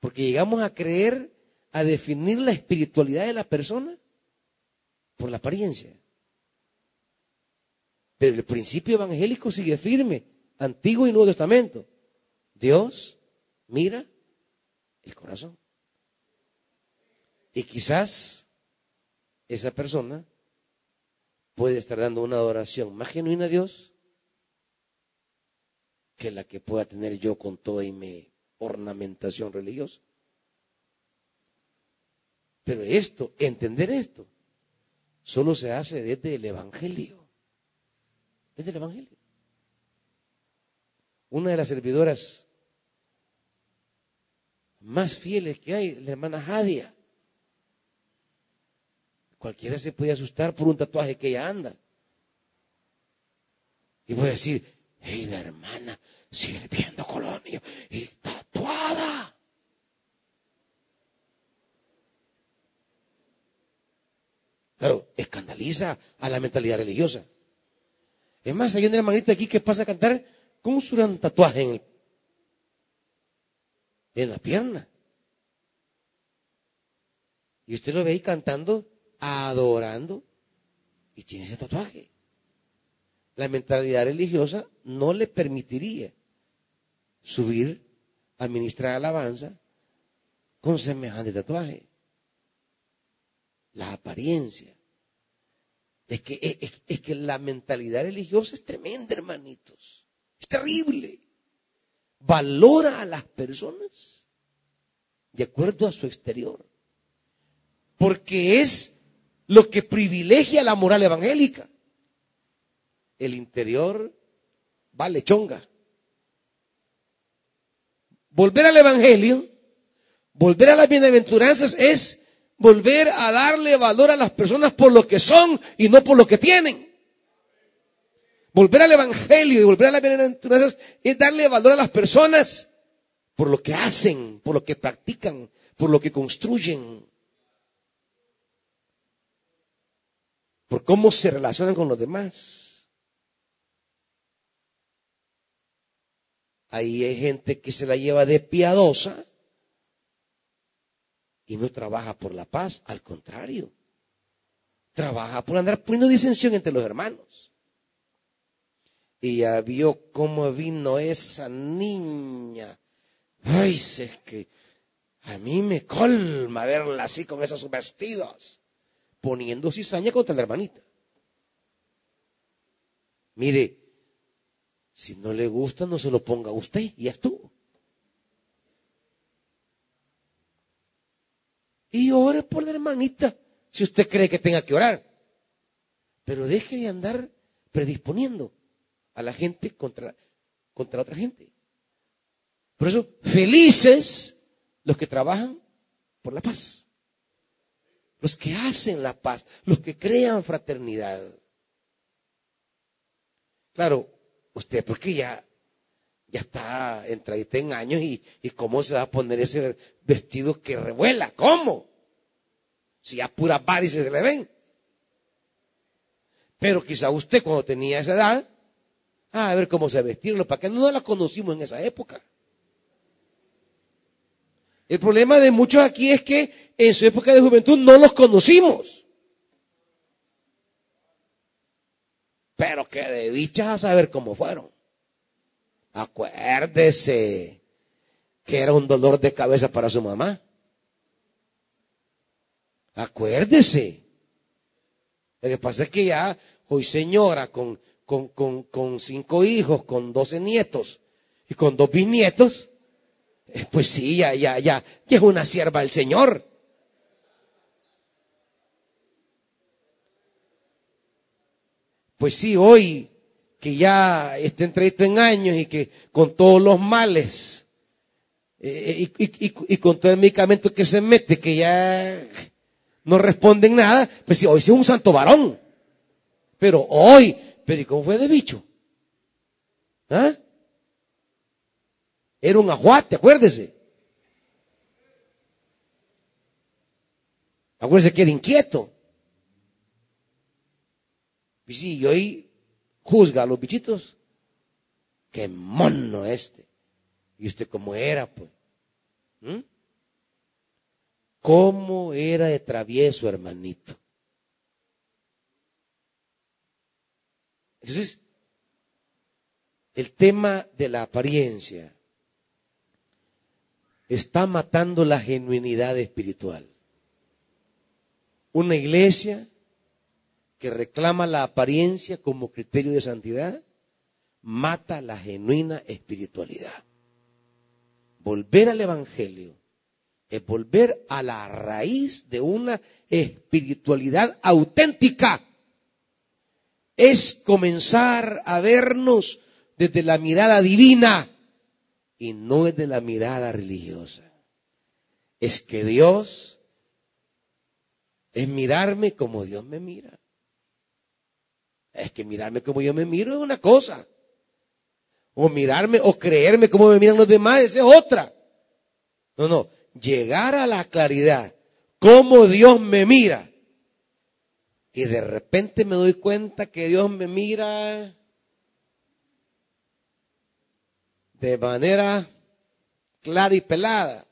S1: Porque llegamos a creer, a definir la espiritualidad de la persona por la apariencia. Pero el principio evangélico sigue firme, Antiguo y Nuevo Testamento. Dios mira el corazón. Y quizás esa persona puede estar dando una adoración más genuina a Dios que la que pueda tener yo con toda mi ornamentación religiosa. Pero esto, entender esto, solo se hace desde el Evangelio. Desde el Evangelio. Una de las servidoras más fieles que hay, la hermana Jadia, Cualquiera se puede asustar por un tatuaje que ella anda. Y a decir, hey, la hermana sirviendo colonia y tatuada. Claro, escandaliza a la mentalidad religiosa. Es más, hay una hermanita aquí que pasa a cantar con su gran tatuaje en, en la pierna. Y usted lo ve ahí cantando adorando y tiene ese tatuaje. La mentalidad religiosa no le permitiría subir a alabanza con semejante tatuaje. La apariencia. Es que, es que la mentalidad religiosa es tremenda, hermanitos. Es terrible. Valora a las personas de acuerdo a su exterior. Porque es lo que privilegia la moral evangélica. El interior vale chonga. Volver al Evangelio, volver a las bienaventuranzas es volver a darle valor a las personas por lo que son y no por lo que tienen. Volver al Evangelio y volver a las bienaventuranzas es darle valor a las personas por lo que hacen, por lo que practican, por lo que construyen. Por cómo se relacionan con los demás. Ahí hay gente que se la lleva de piadosa y no trabaja por la paz, al contrario, trabaja por andar poniendo disensión entre los hermanos. Y ya vio cómo vino esa niña. Ay, es que a mí me colma verla así con esos vestidos poniendo cizaña contra la hermanita. Mire, si no le gusta, no se lo ponga usted y ya estuvo. y ore por la hermanita, si usted cree que tenga que orar. Pero deje de andar predisponiendo a la gente contra, contra otra gente. Por eso, felices los que trabajan por la paz. Los que hacen la paz, los que crean fraternidad. Claro, usted porque ya, ya está entradita en años y, y cómo se va a poner ese vestido que revuela, ¿cómo? Si ya puras varices se le ven. Pero quizá usted cuando tenía esa edad, ah, a ver cómo se vestirlo, para que no la conocimos en esa época. El problema de muchos aquí es que en su época de juventud no los conocimos. Pero que de dichas a saber cómo fueron. Acuérdese que era un dolor de cabeza para su mamá. Acuérdese. Lo que pasa es que ya hoy señora con, con, con, con cinco hijos, con doce nietos y con dos bisnietos, pues sí, ya, ya, ya, ya es una sierva del Señor. Pues sí, hoy que ya está entrevista en años y que con todos los males eh, y, con todo el medicamento que se mete, que ya no responden nada, pues sí, hoy sí es un santo varón. Pero hoy, pero ¿y cómo fue de bicho? ¿Ah? Era un ajuate, acuérdese. Acuérdese que era inquieto. Y sí, y hoy juzga a los bichitos. Qué mono este. Y usted cómo era, pues. ¿Mm? ¿Cómo era de travieso, hermanito? Entonces, el tema de la apariencia está matando la genuinidad espiritual. Una iglesia que reclama la apariencia como criterio de santidad mata la genuina espiritualidad. Volver al Evangelio es volver a la raíz de una espiritualidad auténtica. Es comenzar a vernos desde la mirada divina y no es de la mirada religiosa. Es que Dios es mirarme como Dios me mira. Es que mirarme como yo me miro es una cosa. O mirarme o creerme como me miran los demás, es otra. No, no. Llegar a la claridad, como Dios me mira. Y de repente me doy cuenta que Dios me mira de manera clara y pelada,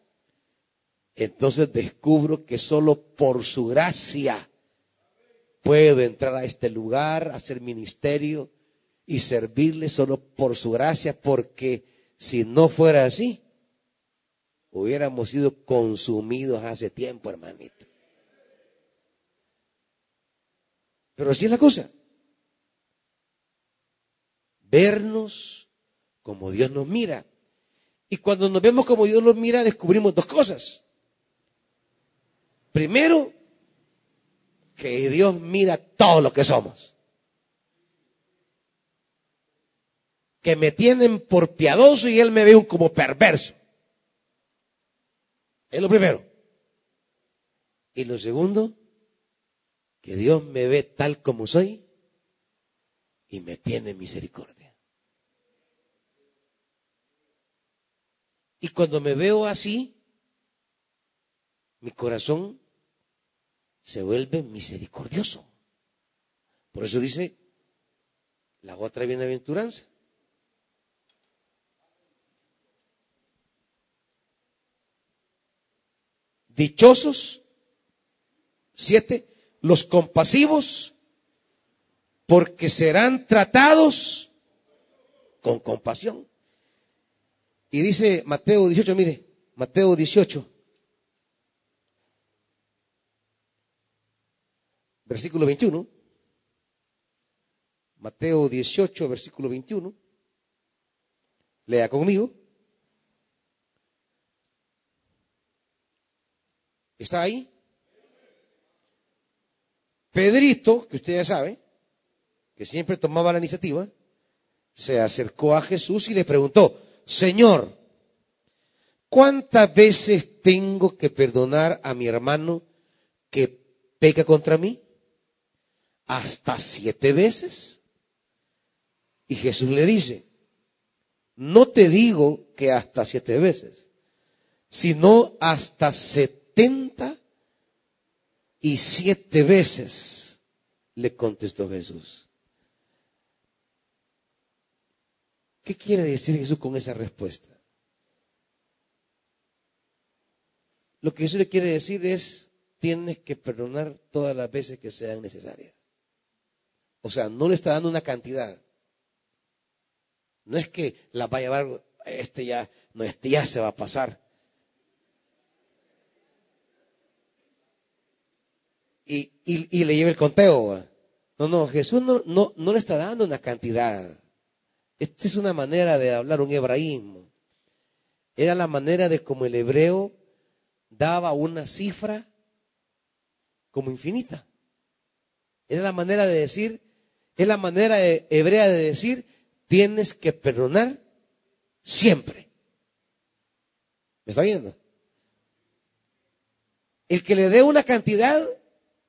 S1: entonces descubro que solo por su gracia puedo entrar a este lugar, hacer ministerio y servirle solo por su gracia, porque si no fuera así, hubiéramos sido consumidos hace tiempo, hermanito. Pero así es la cosa. Vernos como Dios nos mira. Y cuando nos vemos como Dios nos mira, descubrimos dos cosas. Primero, que Dios mira todo lo que somos. Que me tienen por piadoso y Él me ve como perverso. Es lo primero. Y lo segundo, que Dios me ve tal como soy y me tiene misericordia. Y cuando me veo así, mi corazón se vuelve misericordioso. Por eso dice la otra bienaventuranza. Dichosos, siete, los compasivos, porque serán tratados con compasión. Y dice Mateo 18, mire, Mateo 18, versículo 21. Mateo 18, versículo 21. Lea conmigo. ¿Está ahí? Pedrito, que usted ya sabe, que siempre tomaba la iniciativa, se acercó a Jesús y le preguntó, Señor, ¿cuántas veces tengo que perdonar a mi hermano que peca contra mí? ¿Hasta siete veces? Y Jesús le dice, no te digo que hasta siete veces, sino hasta setenta y siete veces, le contestó Jesús. ¿Qué quiere decir Jesús con esa respuesta? Lo que Jesús le quiere decir es, tienes que perdonar todas las veces que sean necesarias. O sea, no le está dando una cantidad. No es que la va a llevar, este ya, no, este ya se va a pasar. Y, y, le lleve el conteo. No, no, Jesús no, no, no le está dando una cantidad. Esta es una manera de hablar un hebraísmo. Era la manera de como el hebreo daba una cifra como infinita. Era la manera de decir, es la manera hebrea de decir, tienes que perdonar siempre. ¿Me está viendo? El que le dé una cantidad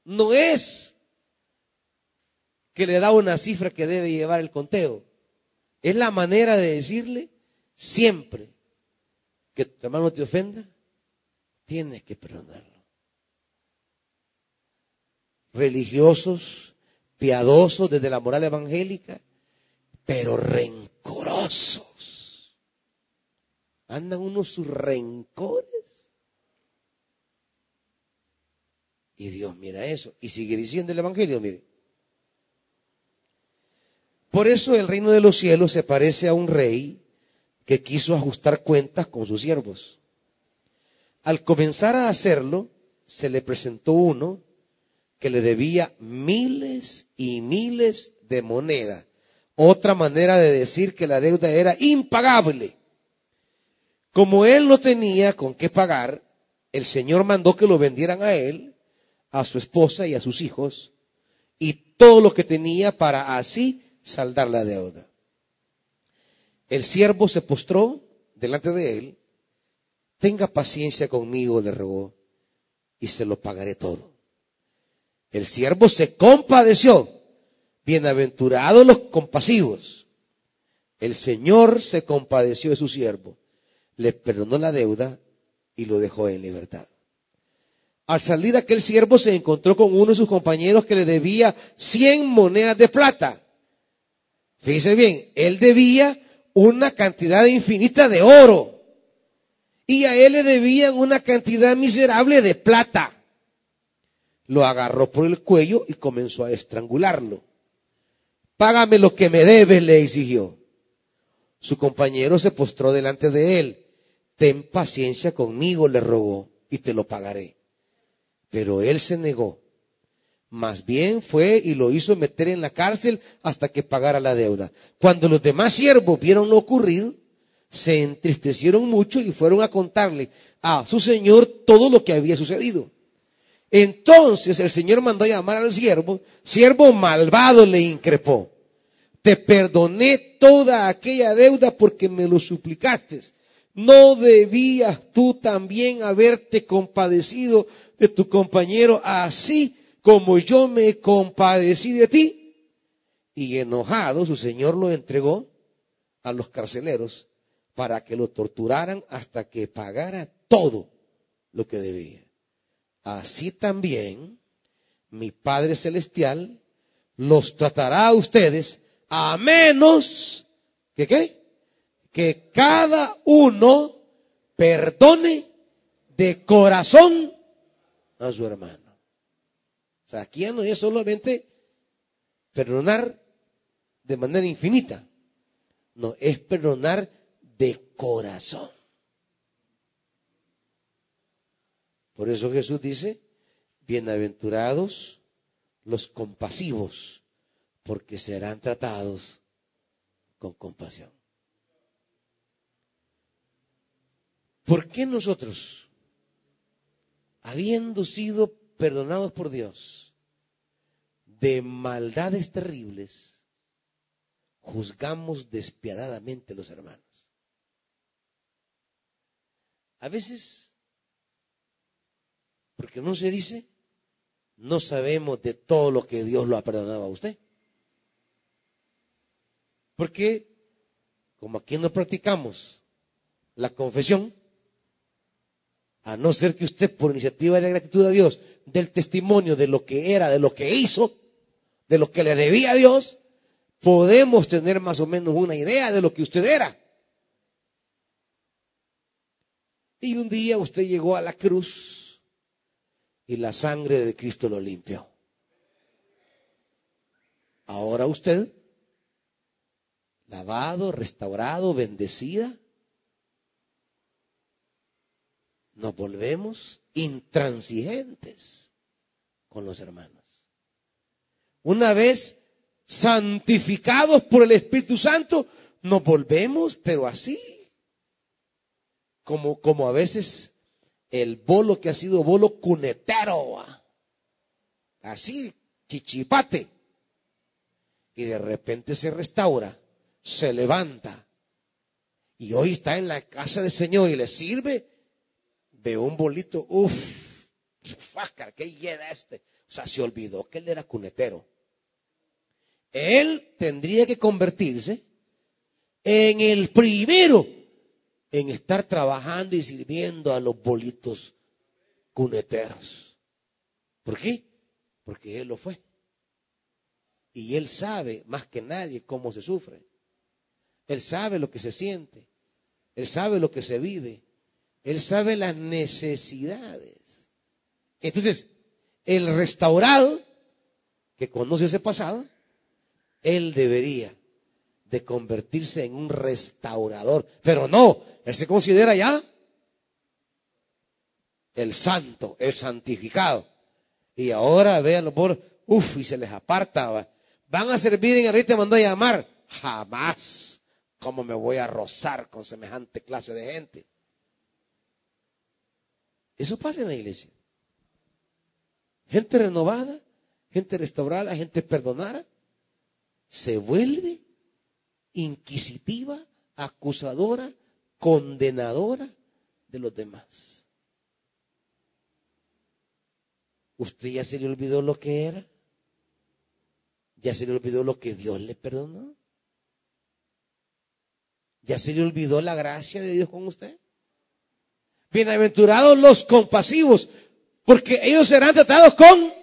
S1: no es que le da una cifra que debe llevar el conteo. Es la manera de decirle siempre que tu hermano te ofenda, tienes que perdonarlo. Religiosos, piadosos desde la moral evangélica, pero rencorosos. Andan unos sus rencores. Y Dios mira eso. Y sigue diciendo el Evangelio, mire. Por eso el reino de los cielos se parece a un rey que quiso ajustar cuentas con sus siervos. Al comenzar a hacerlo, se le presentó uno que le debía miles y miles de moneda. Otra manera de decir que la deuda era impagable. Como él no tenía con qué pagar, el Señor mandó que lo vendieran a él, a su esposa y a sus hijos, y todo lo que tenía para así saldar la deuda. El siervo se postró delante de él, tenga paciencia conmigo, le rogó, y se lo pagaré todo. El siervo se compadeció. Bienaventurados los compasivos. El Señor se compadeció de su siervo, le perdonó la deuda y lo dejó en libertad. Al salir aquel siervo se encontró con uno de sus compañeros que le debía cien monedas de plata. Fíjese bien, él debía una cantidad infinita de oro y a él le debían una cantidad miserable de plata lo agarró por el cuello y comenzó a estrangularlo. Págame lo que me debes, le exigió. Su compañero se postró delante de él. Ten paciencia conmigo, le rogó, y te lo pagaré. Pero él se negó. Más bien fue y lo hizo meter en la cárcel hasta que pagara la deuda. Cuando los demás siervos vieron lo ocurrido, se entristecieron mucho y fueron a contarle a su señor todo lo que había sucedido. Entonces el Señor mandó llamar al siervo, siervo malvado le increpó. Te perdoné toda aquella deuda porque me lo suplicaste. ¿No debías tú también haberte compadecido de tu compañero así como yo me compadecí de ti? Y enojado su señor lo entregó a los carceleros para que lo torturaran hasta que pagara todo lo que debía así también mi Padre Celestial los tratará a ustedes a menos que qué? Que cada uno perdone de corazón a su hermano. Aquí no es solamente perdonar de manera infinita. No, es perdonar de corazón. Por eso Jesús dice, bienaventurados los compasivos, porque serán tratados con compasión. ¿Por qué nosotros, habiendo sido perdonados por Dios, de maldades terribles, juzgamos despiadadamente a los hermanos. A veces, porque no se dice, no sabemos de todo lo que Dios lo ha perdonado a usted. Porque, como aquí no practicamos la confesión, a no ser que usted por iniciativa de gratitud a Dios del testimonio de lo que era, de lo que hizo, de lo que le debía a Dios, podemos tener más o menos una idea de lo que usted era. Y un día usted llegó a la cruz y la sangre de Cristo lo limpió. Ahora usted, lavado, restaurado, bendecida, nos volvemos intransigentes con los hermanos. Una vez santificados por el Espíritu Santo, nos volvemos, pero así, como, como a veces el bolo que ha sido bolo cunetero, así, chichipate, y de repente se restaura, se levanta, y hoy está en la casa del Señor y le sirve. Veo un bolito, uff, ¿qué llena este? O sea, se olvidó que él era cunetero. Él tendría que convertirse en el primero en estar trabajando y sirviendo a los bolitos cuneteros. ¿Por qué? Porque él lo fue. Y él sabe más que nadie cómo se sufre. Él sabe lo que se siente. Él sabe lo que se vive. Él sabe las necesidades. Entonces, el restaurado que conoce ese pasado, él debería de convertirse en un restaurador. Pero no, él se considera ya el santo, el santificado. Y ahora véanlo por, uff, y se les aparta. Van a servir en el rey te mandó a llamar. Jamás. ¿Cómo me voy a rozar con semejante clase de gente? Eso pasa en la iglesia. Gente renovada, gente restaurada, gente perdonada, se vuelve inquisitiva, acusadora, condenadora de los demás. ¿Usted ya se le olvidó lo que era? ¿Ya se le olvidó lo que Dios le perdonó? ¿Ya se le olvidó la gracia de Dios con usted? Bienaventurados los compasivos, porque ellos serán tratados con...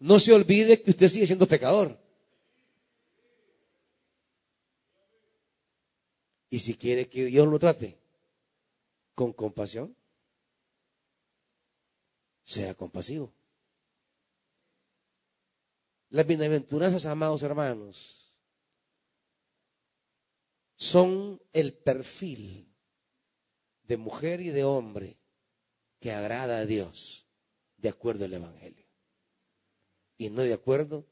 S1: No se olvide que usted sigue siendo pecador. Y si quiere que Dios lo trate con compasión, sea compasivo. Las bienaventuranzas, amados hermanos, son el perfil de mujer y de hombre que agrada a Dios de acuerdo al Evangelio y no de acuerdo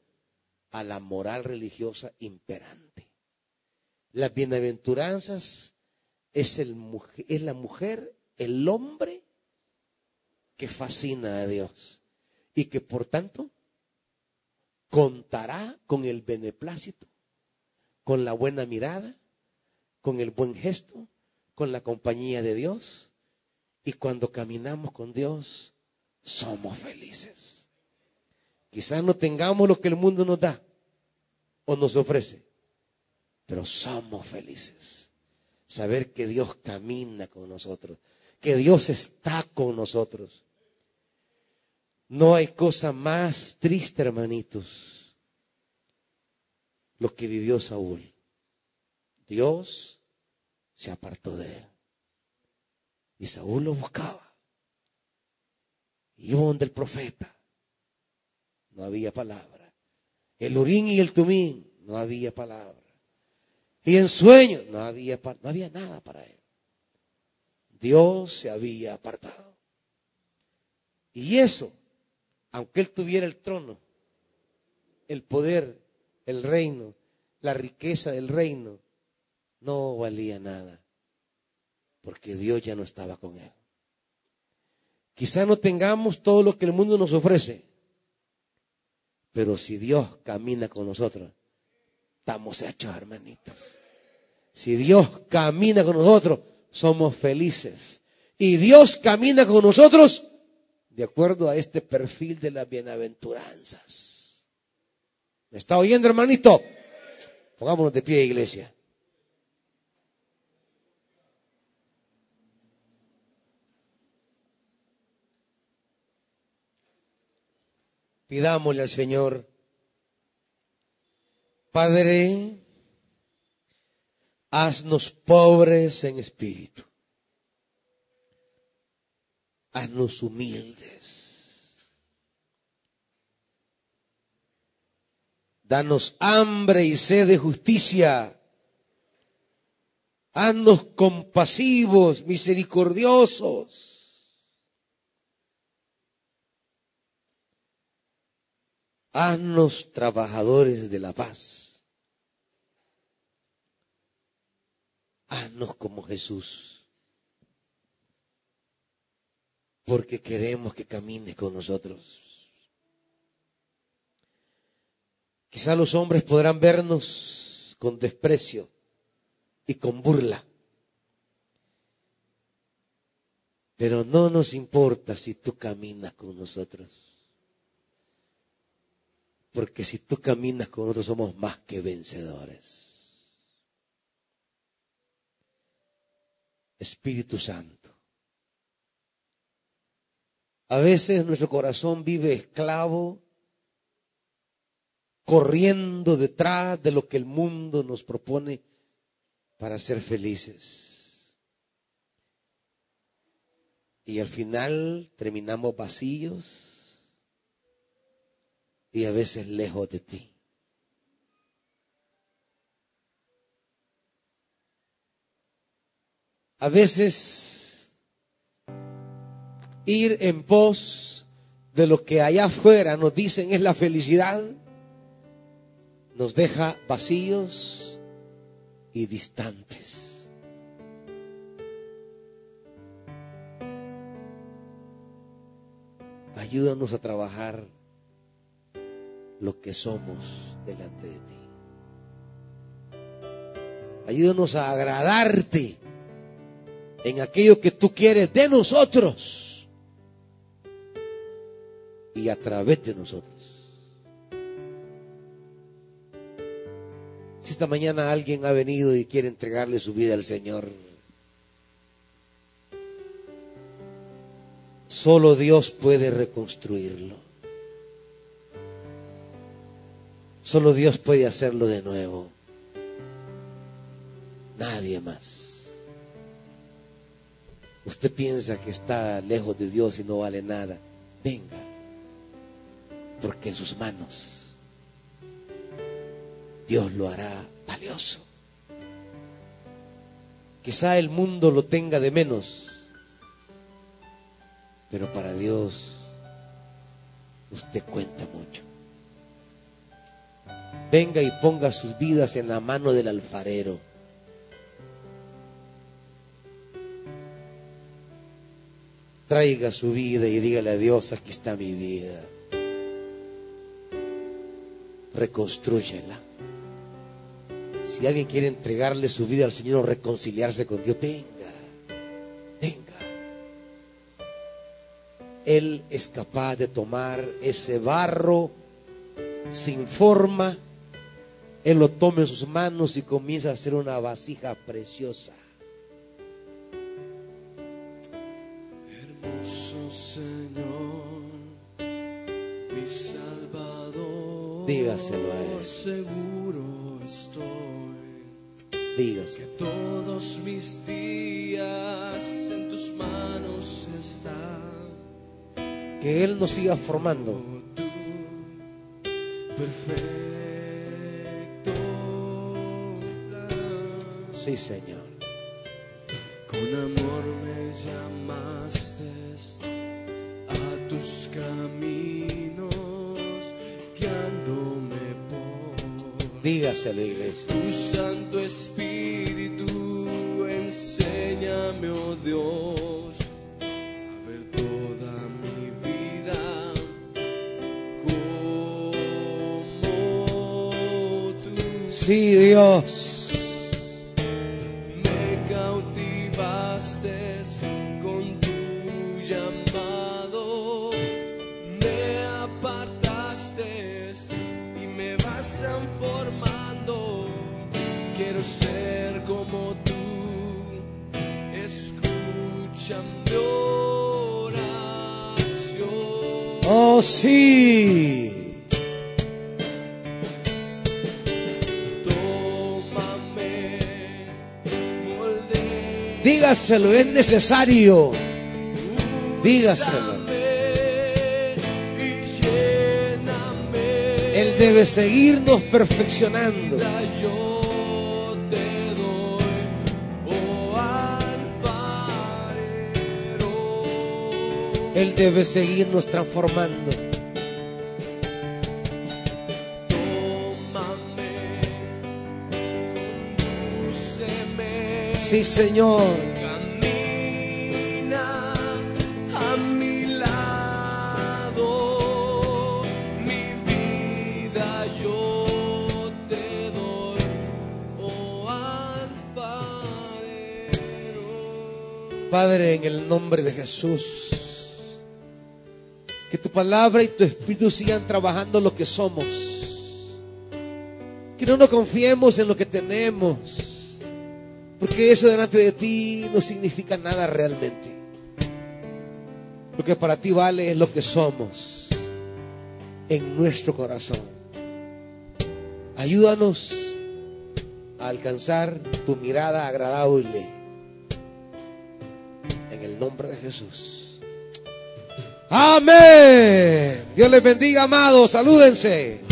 S1: a la moral religiosa imperante. Las bienaventuranzas es, el, es la mujer, el hombre que fascina a Dios y que por tanto contará con el beneplácito, con la buena mirada, con el buen gesto con la compañía de Dios y cuando caminamos con Dios somos felices. Quizás no tengamos lo que el mundo nos da o nos ofrece, pero somos felices. Saber que Dios camina con nosotros, que Dios está con nosotros. No hay cosa más triste, hermanitos, lo que vivió Saúl. Dios se apartó de él. Y Saúl lo buscaba. Iba donde el profeta. No había palabra. El urín y el tumín. No había palabra. Y en sueño no había, no había nada para él. Dios se había apartado. Y eso, aunque él tuviera el trono, el poder, el reino, la riqueza del reino, no valía nada, porque Dios ya no estaba con él. Quizá no tengamos todo lo que el mundo nos ofrece, Pero si Dios camina con nosotros, estamos hechos, hermanitos. Si Dios camina con nosotros, somos felices. Y Dios camina con nosotros de acuerdo a este perfil de las bienaventuranzas. ¿Me está oyendo, hermanito? Pongámonos de pie, iglesia. Pidámosle al Señor, Padre, haznos pobres en espíritu, haznos humildes, danos hambre y sed de justicia, haznos compasivos, misericordiosos Haznos trabajadores de la paz. Haznos como Jesús. Porque queremos que camines con nosotros. Quizá los hombres podrán vernos con desprecio y con burla. Pero no nos importa si tú caminas con nosotros. Porque si tú caminas con nosotros somos más que vencedores. Espíritu Santo. A veces nuestro corazón vive esclavo, corriendo detrás de lo que el mundo nos propone para ser felices. Y al final terminamos vacíos, y a veces lejos de ti. A veces ir en pos de lo que allá afuera nos dicen es la felicidad, nos deja vacíos y distantes. Ayúdanos a trabajar lo que somos delante de ti. Ayúdanos a agradarte en aquello que tú quieres de nosotros y a través de nosotros. Si esta mañana alguien ha venido y quiere entregarle su vida al Señor, solo Dios puede reconstruirlo. Solo Dios puede hacerlo de nuevo. Nadie más. Usted piensa que está lejos de Dios y no vale nada. Venga. Porque en sus manos Dios lo hará valioso. Quizá el mundo lo tenga de menos, pero para Dios usted cuenta mucho venga y ponga sus vidas en la mano del alfarero. Traiga su vida y dígale a Dios, aquí está mi vida. Reconstrúyela. Si alguien quiere entregarle su vida al Señor o reconciliarse con Dios, venga, venga. Él es capaz de tomar ese barro sin forma él lo toma en sus manos y comienza a hacer una vasija preciosa.
S2: Hermoso Señor, mi Salvador.
S1: Dígaselo a Él.
S2: Seguro estoy.
S1: Dígaselo.
S2: Que todos mis días en tus manos están.
S1: Que Él nos siga formando.
S2: Perfecto
S1: Sí, Señor.
S2: Con amor me llamaste a tus caminos, guiándome por.
S1: Dígaselo, iglesia.
S2: Tu Santo Espíritu, enséñame, oh Dios, sí, Dios. Dígaselo, es necesario. Dígaselo. Él debe seguirnos perfeccionando. Él debe seguirnos transformando. Sí, Señor. Padre, en el nombre de Jesús, que tu palabra y tu espíritu sigan trabajando lo que somos. Que no nos confiemos en lo que tenemos, porque eso delante de ti no significa nada realmente. Lo que para ti vale es lo que somos en nuestro corazón. Ayúdanos a alcanzar tu mirada agradable nombre de Jesús. Amén. Dios les bendiga, amados. Salúdense.